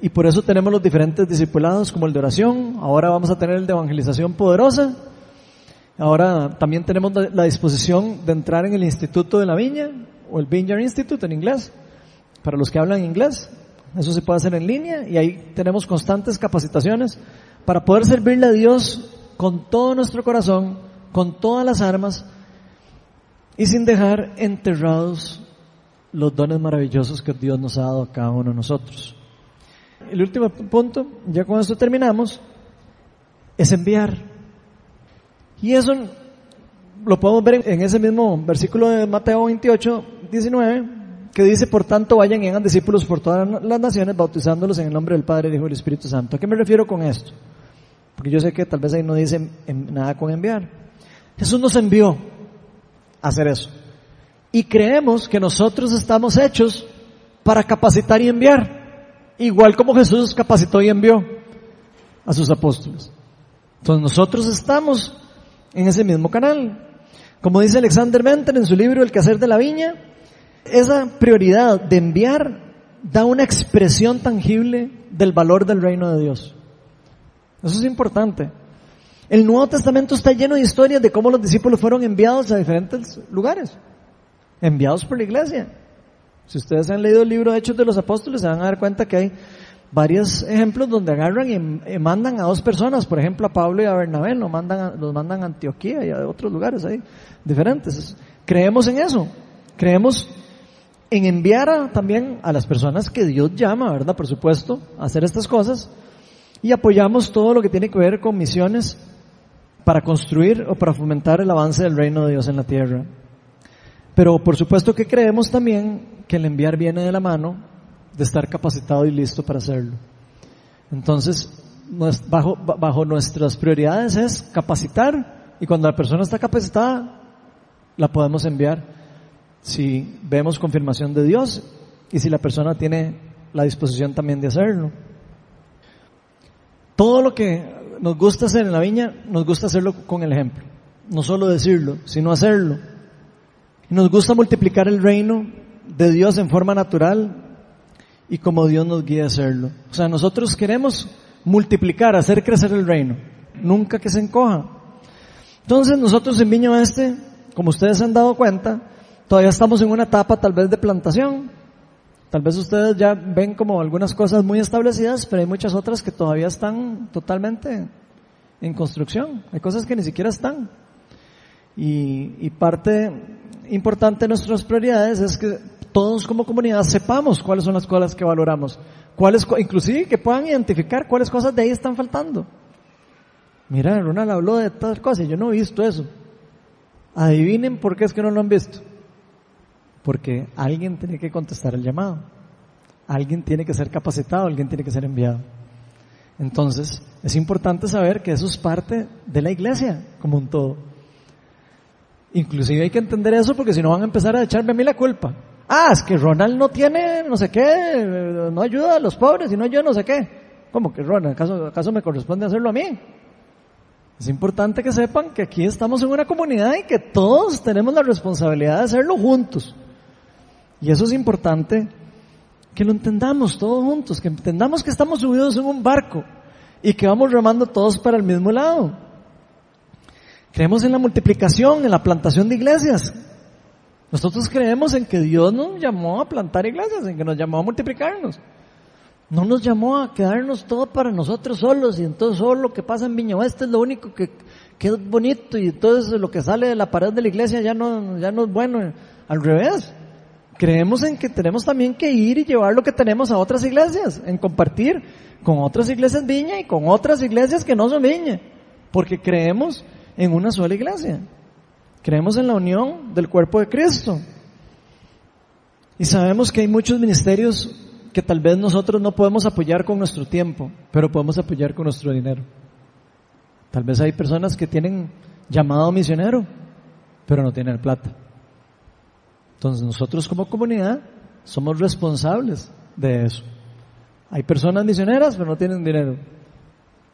y por eso tenemos los diferentes discipulados como el de oración. Ahora vamos a tener el de evangelización poderosa Ahora también tenemos la disposición de entrar en el Instituto de la Viña o el Vineyard Institute en inglés, para los que hablan inglés. Eso se puede hacer en línea y ahí tenemos constantes capacitaciones para poder servirle a Dios con todo nuestro corazón, con todas las armas y sin dejar enterrados los dones maravillosos que Dios nos ha dado a cada uno de nosotros. El último punto, ya con esto terminamos, es enviar. Y eso lo podemos ver en ese mismo versículo de Mateo 28, 19, que dice, por tanto, vayan y hagan discípulos por todas las naciones, bautizándolos en el nombre del Padre, del Hijo y del Espíritu Santo. ¿A qué me refiero con esto? Porque yo sé que tal vez ahí no dice nada con enviar. Jesús nos envió hacer eso. Y creemos que nosotros estamos hechos para capacitar y enviar. Igual como Jesús capacitó y envió a sus apóstoles. Entonces nosotros estamos en ese mismo canal. Como dice Alexander Venter en su libro El quehacer de la viña, esa prioridad de enviar da una expresión tangible del valor del reino de Dios. Eso es importante. El Nuevo Testamento está lleno de historias de cómo los discípulos fueron enviados a diferentes lugares, enviados por la iglesia. Si ustedes han leído el libro de Hechos de los Apóstoles, se van a dar cuenta que hay varios ejemplos donde agarran y, mandan a dos personas, por ejemplo a Pablo y a Bernabé, los mandan, los mandan a Antioquía y a otros lugares ahí diferentes. Creemos en eso, creemos en enviar también a las personas que Dios llama, ¿verdad? Por supuesto, a hacer estas cosas y apoyamos todo lo que tiene que ver con misiones para construir o para fomentar el avance del reino de Dios en la tierra. Pero por supuesto que creemos también que el enviar viene de la mano de estar capacitado y listo para hacerlo. Entonces, bajo, nuestras prioridades es capacitar y cuando la persona está capacitada, la podemos enviar si vemos confirmación de Dios y si la persona tiene la disposición también de hacerlo. Todo lo que nos gusta hacer en la viña, nos gusta hacerlo con el ejemplo. No solo decirlo, sino hacerlo. Nos gusta multiplicar el reino de Dios en forma natural y como Dios nos guía a hacerlo. O sea, nosotros queremos multiplicar, hacer crecer el reino. Nunca que se encoja. Entonces nosotros en Viña Oeste, como ustedes se han dado cuenta, Todavía estamos en una etapa tal vez de plantación. Tal vez ustedes ya ven como algunas cosas muy establecidas, pero hay muchas otras que todavía están totalmente en construcción. Hay cosas que ni siquiera están. Y, parte importante de nuestras prioridades es que todos como comunidad sepamos cuáles son las cosas que valoramos. Cuáles, inclusive que puedan identificar cuáles cosas de ahí están faltando. Mira, Ronald habló de tal cosas y yo no he visto eso. Adivinen por qué es que no lo han visto. Porque alguien tiene que contestar el llamado. Alguien tiene que ser capacitado, alguien tiene que ser enviado. Entonces, es importante saber que eso es parte de la iglesia como un todo. Inclusive hay que entender eso porque si no van a empezar a echarme a mí la culpa. Ah, es que Ronald no tiene no sé qué, no ayuda a los pobres y no a no sé qué. ¿Cómo que Ronald? ¿Acaso, acaso me corresponde hacerlo a mí? Es importante que sepan que aquí estamos en una comunidad y que todos tenemos la responsabilidad de hacerlo juntos. Y eso es importante que lo entendamos todos juntos, que entendamos que estamos subidos en un barco y que vamos remando todos para el mismo lado. Creemos en la multiplicación, en la plantación de iglesias. Nosotros creemos en que Dios nos llamó a plantar iglesias, en que nos llamó a multiplicarnos. No nos llamó a quedarnos todo para nosotros solos y entonces solo lo que pasa en Viña Oeste es lo único que, que es bonito y entonces lo que sale de la pared de la iglesia ya no, ya no es bueno. Al revés. Creemos en que tenemos también que ir y llevar lo que tenemos a otras iglesias, en compartir con otras iglesias viña y con otras iglesias que no son viña, porque creemos en una sola iglesia. Creemos en la unión del cuerpo de Cristo. Y sabemos que hay muchos ministerios que tal vez nosotros no podemos apoyar con nuestro tiempo, pero podemos apoyar con nuestro dinero. Tal vez hay personas que tienen llamado misionero, pero no tienen plata. Entonces nosotros como comunidad somos responsables de eso. Hay personas misioneras pero no tienen dinero.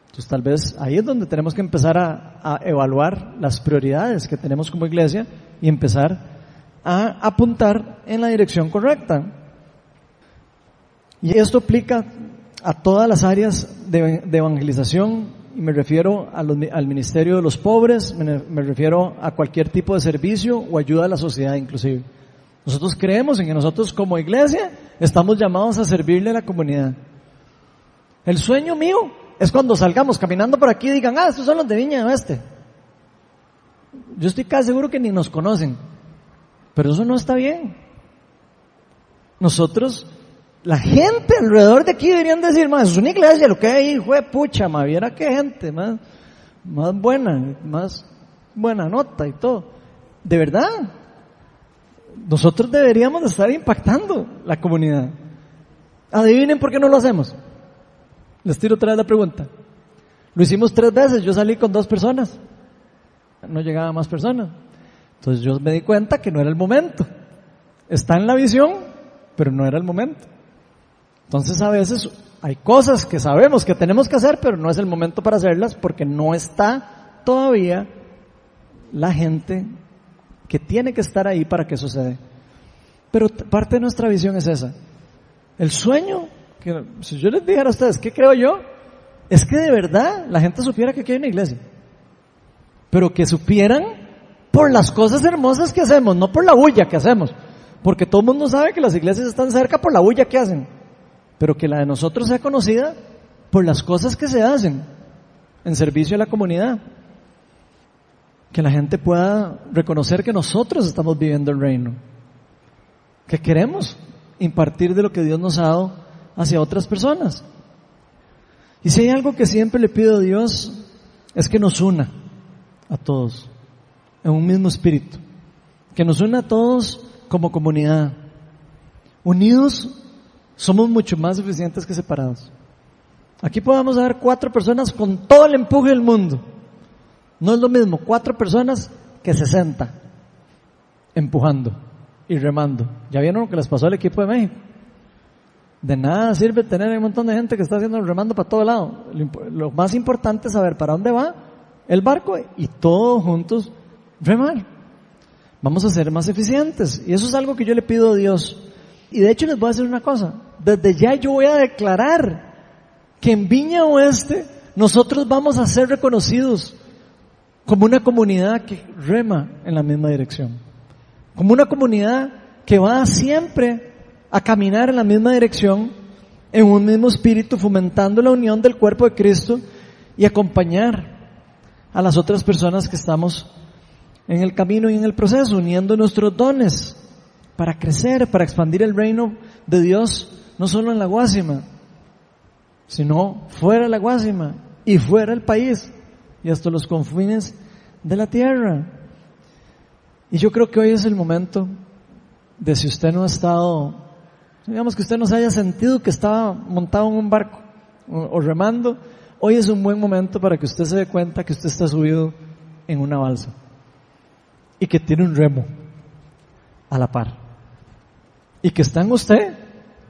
Entonces tal vez ahí es donde tenemos que empezar a, evaluar las prioridades que tenemos como iglesia y empezar a apuntar en la dirección correcta. Y esto aplica a todas las áreas de, evangelización y me refiero al ministerio de los pobres, me refiero a cualquier tipo de servicio o ayuda a la sociedad inclusive. Nosotros creemos en que nosotros como iglesia estamos llamados a servirle a la comunidad. El sueño mío es cuando salgamos caminando por aquí y digan, ah, estos son los de Viña Oeste. Yo estoy casi seguro que ni nos conocen. Pero eso no está bien. Nosotros, la gente alrededor de aquí deberían decir, más es una iglesia, lo que hay ahí, fue pucha, ma, viera qué gente, más, más buena, más buena nota y todo. De verdad, nosotros deberíamos de estar impactando la comunidad. Adivinen por qué no lo hacemos. Les tiro otra vez la pregunta. Lo hicimos tres veces, yo salí con dos personas. No llegaba más personas. Entonces yo me di cuenta que no era el momento. Está en la visión, pero no era el momento. Entonces a veces hay cosas que sabemos que tenemos que hacer, pero no es el momento para hacerlas porque no está todavía la gente que tiene que estar ahí para que suceda. Pero parte de nuestra visión es esa. El sueño, que si yo les dijera a ustedes, ¿qué creo yo? Es que de verdad la gente supiera que aquí hay una iglesia. Pero que supieran por las cosas hermosas que hacemos, no por la bulla que hacemos. Porque todo el mundo sabe que las iglesias están cerca por la bulla que hacen. Pero que la de nosotros sea conocida por las cosas que se hacen en servicio a la comunidad. Que la gente pueda reconocer que nosotros estamos viviendo el reino. Que queremos impartir de lo que Dios nos ha dado hacia otras personas. Y si hay algo que siempre le pido a Dios, es que nos una a todos en un mismo espíritu. Que nos una a todos como comunidad. Unidos somos mucho más eficientes que separados. Aquí podemos haber cuatro personas con todo el empuje del mundo. No es lo mismo cuatro personas que sesenta empujando y remando. ¿Ya vieron lo que les pasó al equipo de México? De nada sirve tener un montón de gente que está haciendo remando para todo lado. Lo más importante es saber para dónde va el barco y todos juntos remar. Vamos a ser más eficientes. Y eso es algo que yo le pido a Dios. Y de hecho les voy a decir una cosa. Desde ya yo voy a declarar que en Viña Oeste nosotros vamos a ser reconocidos como una comunidad que rema en la misma dirección. Como una comunidad que va siempre a caminar en la misma dirección, en un mismo espíritu, fomentando la unión del cuerpo de Cristo y acompañar a las otras personas que estamos en el camino y en el proceso, uniendo nuestros dones para crecer, para expandir el reino de Dios, no solo en la Guásima, sino fuera de la Guásima y fuera del país y hasta los confines de la tierra. Y yo creo que hoy es el momento de si usted no ha estado, digamos que usted no se haya sentido que estaba montado en un barco o, remando, hoy es un buen momento para que usted se dé cuenta que usted está subido en una balsa y que tiene un remo a la par. Y que está en usted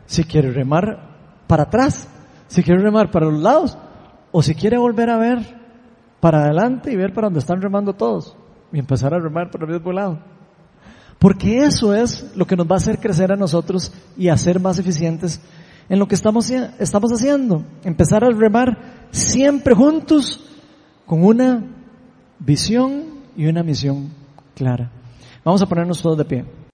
si quiere remar para atrás, si quiere remar para los lados, o si quiere volver a ver para adelante y ver para donde están remando todos y empezar a remar para el mismo lado. Porque eso es lo que nos va a hacer crecer a nosotros y a ser más eficientes en lo que estamos, estamos haciendo. Empezar a remar siempre juntos con una visión y una misión clara. Vamos a ponernos todos de pie.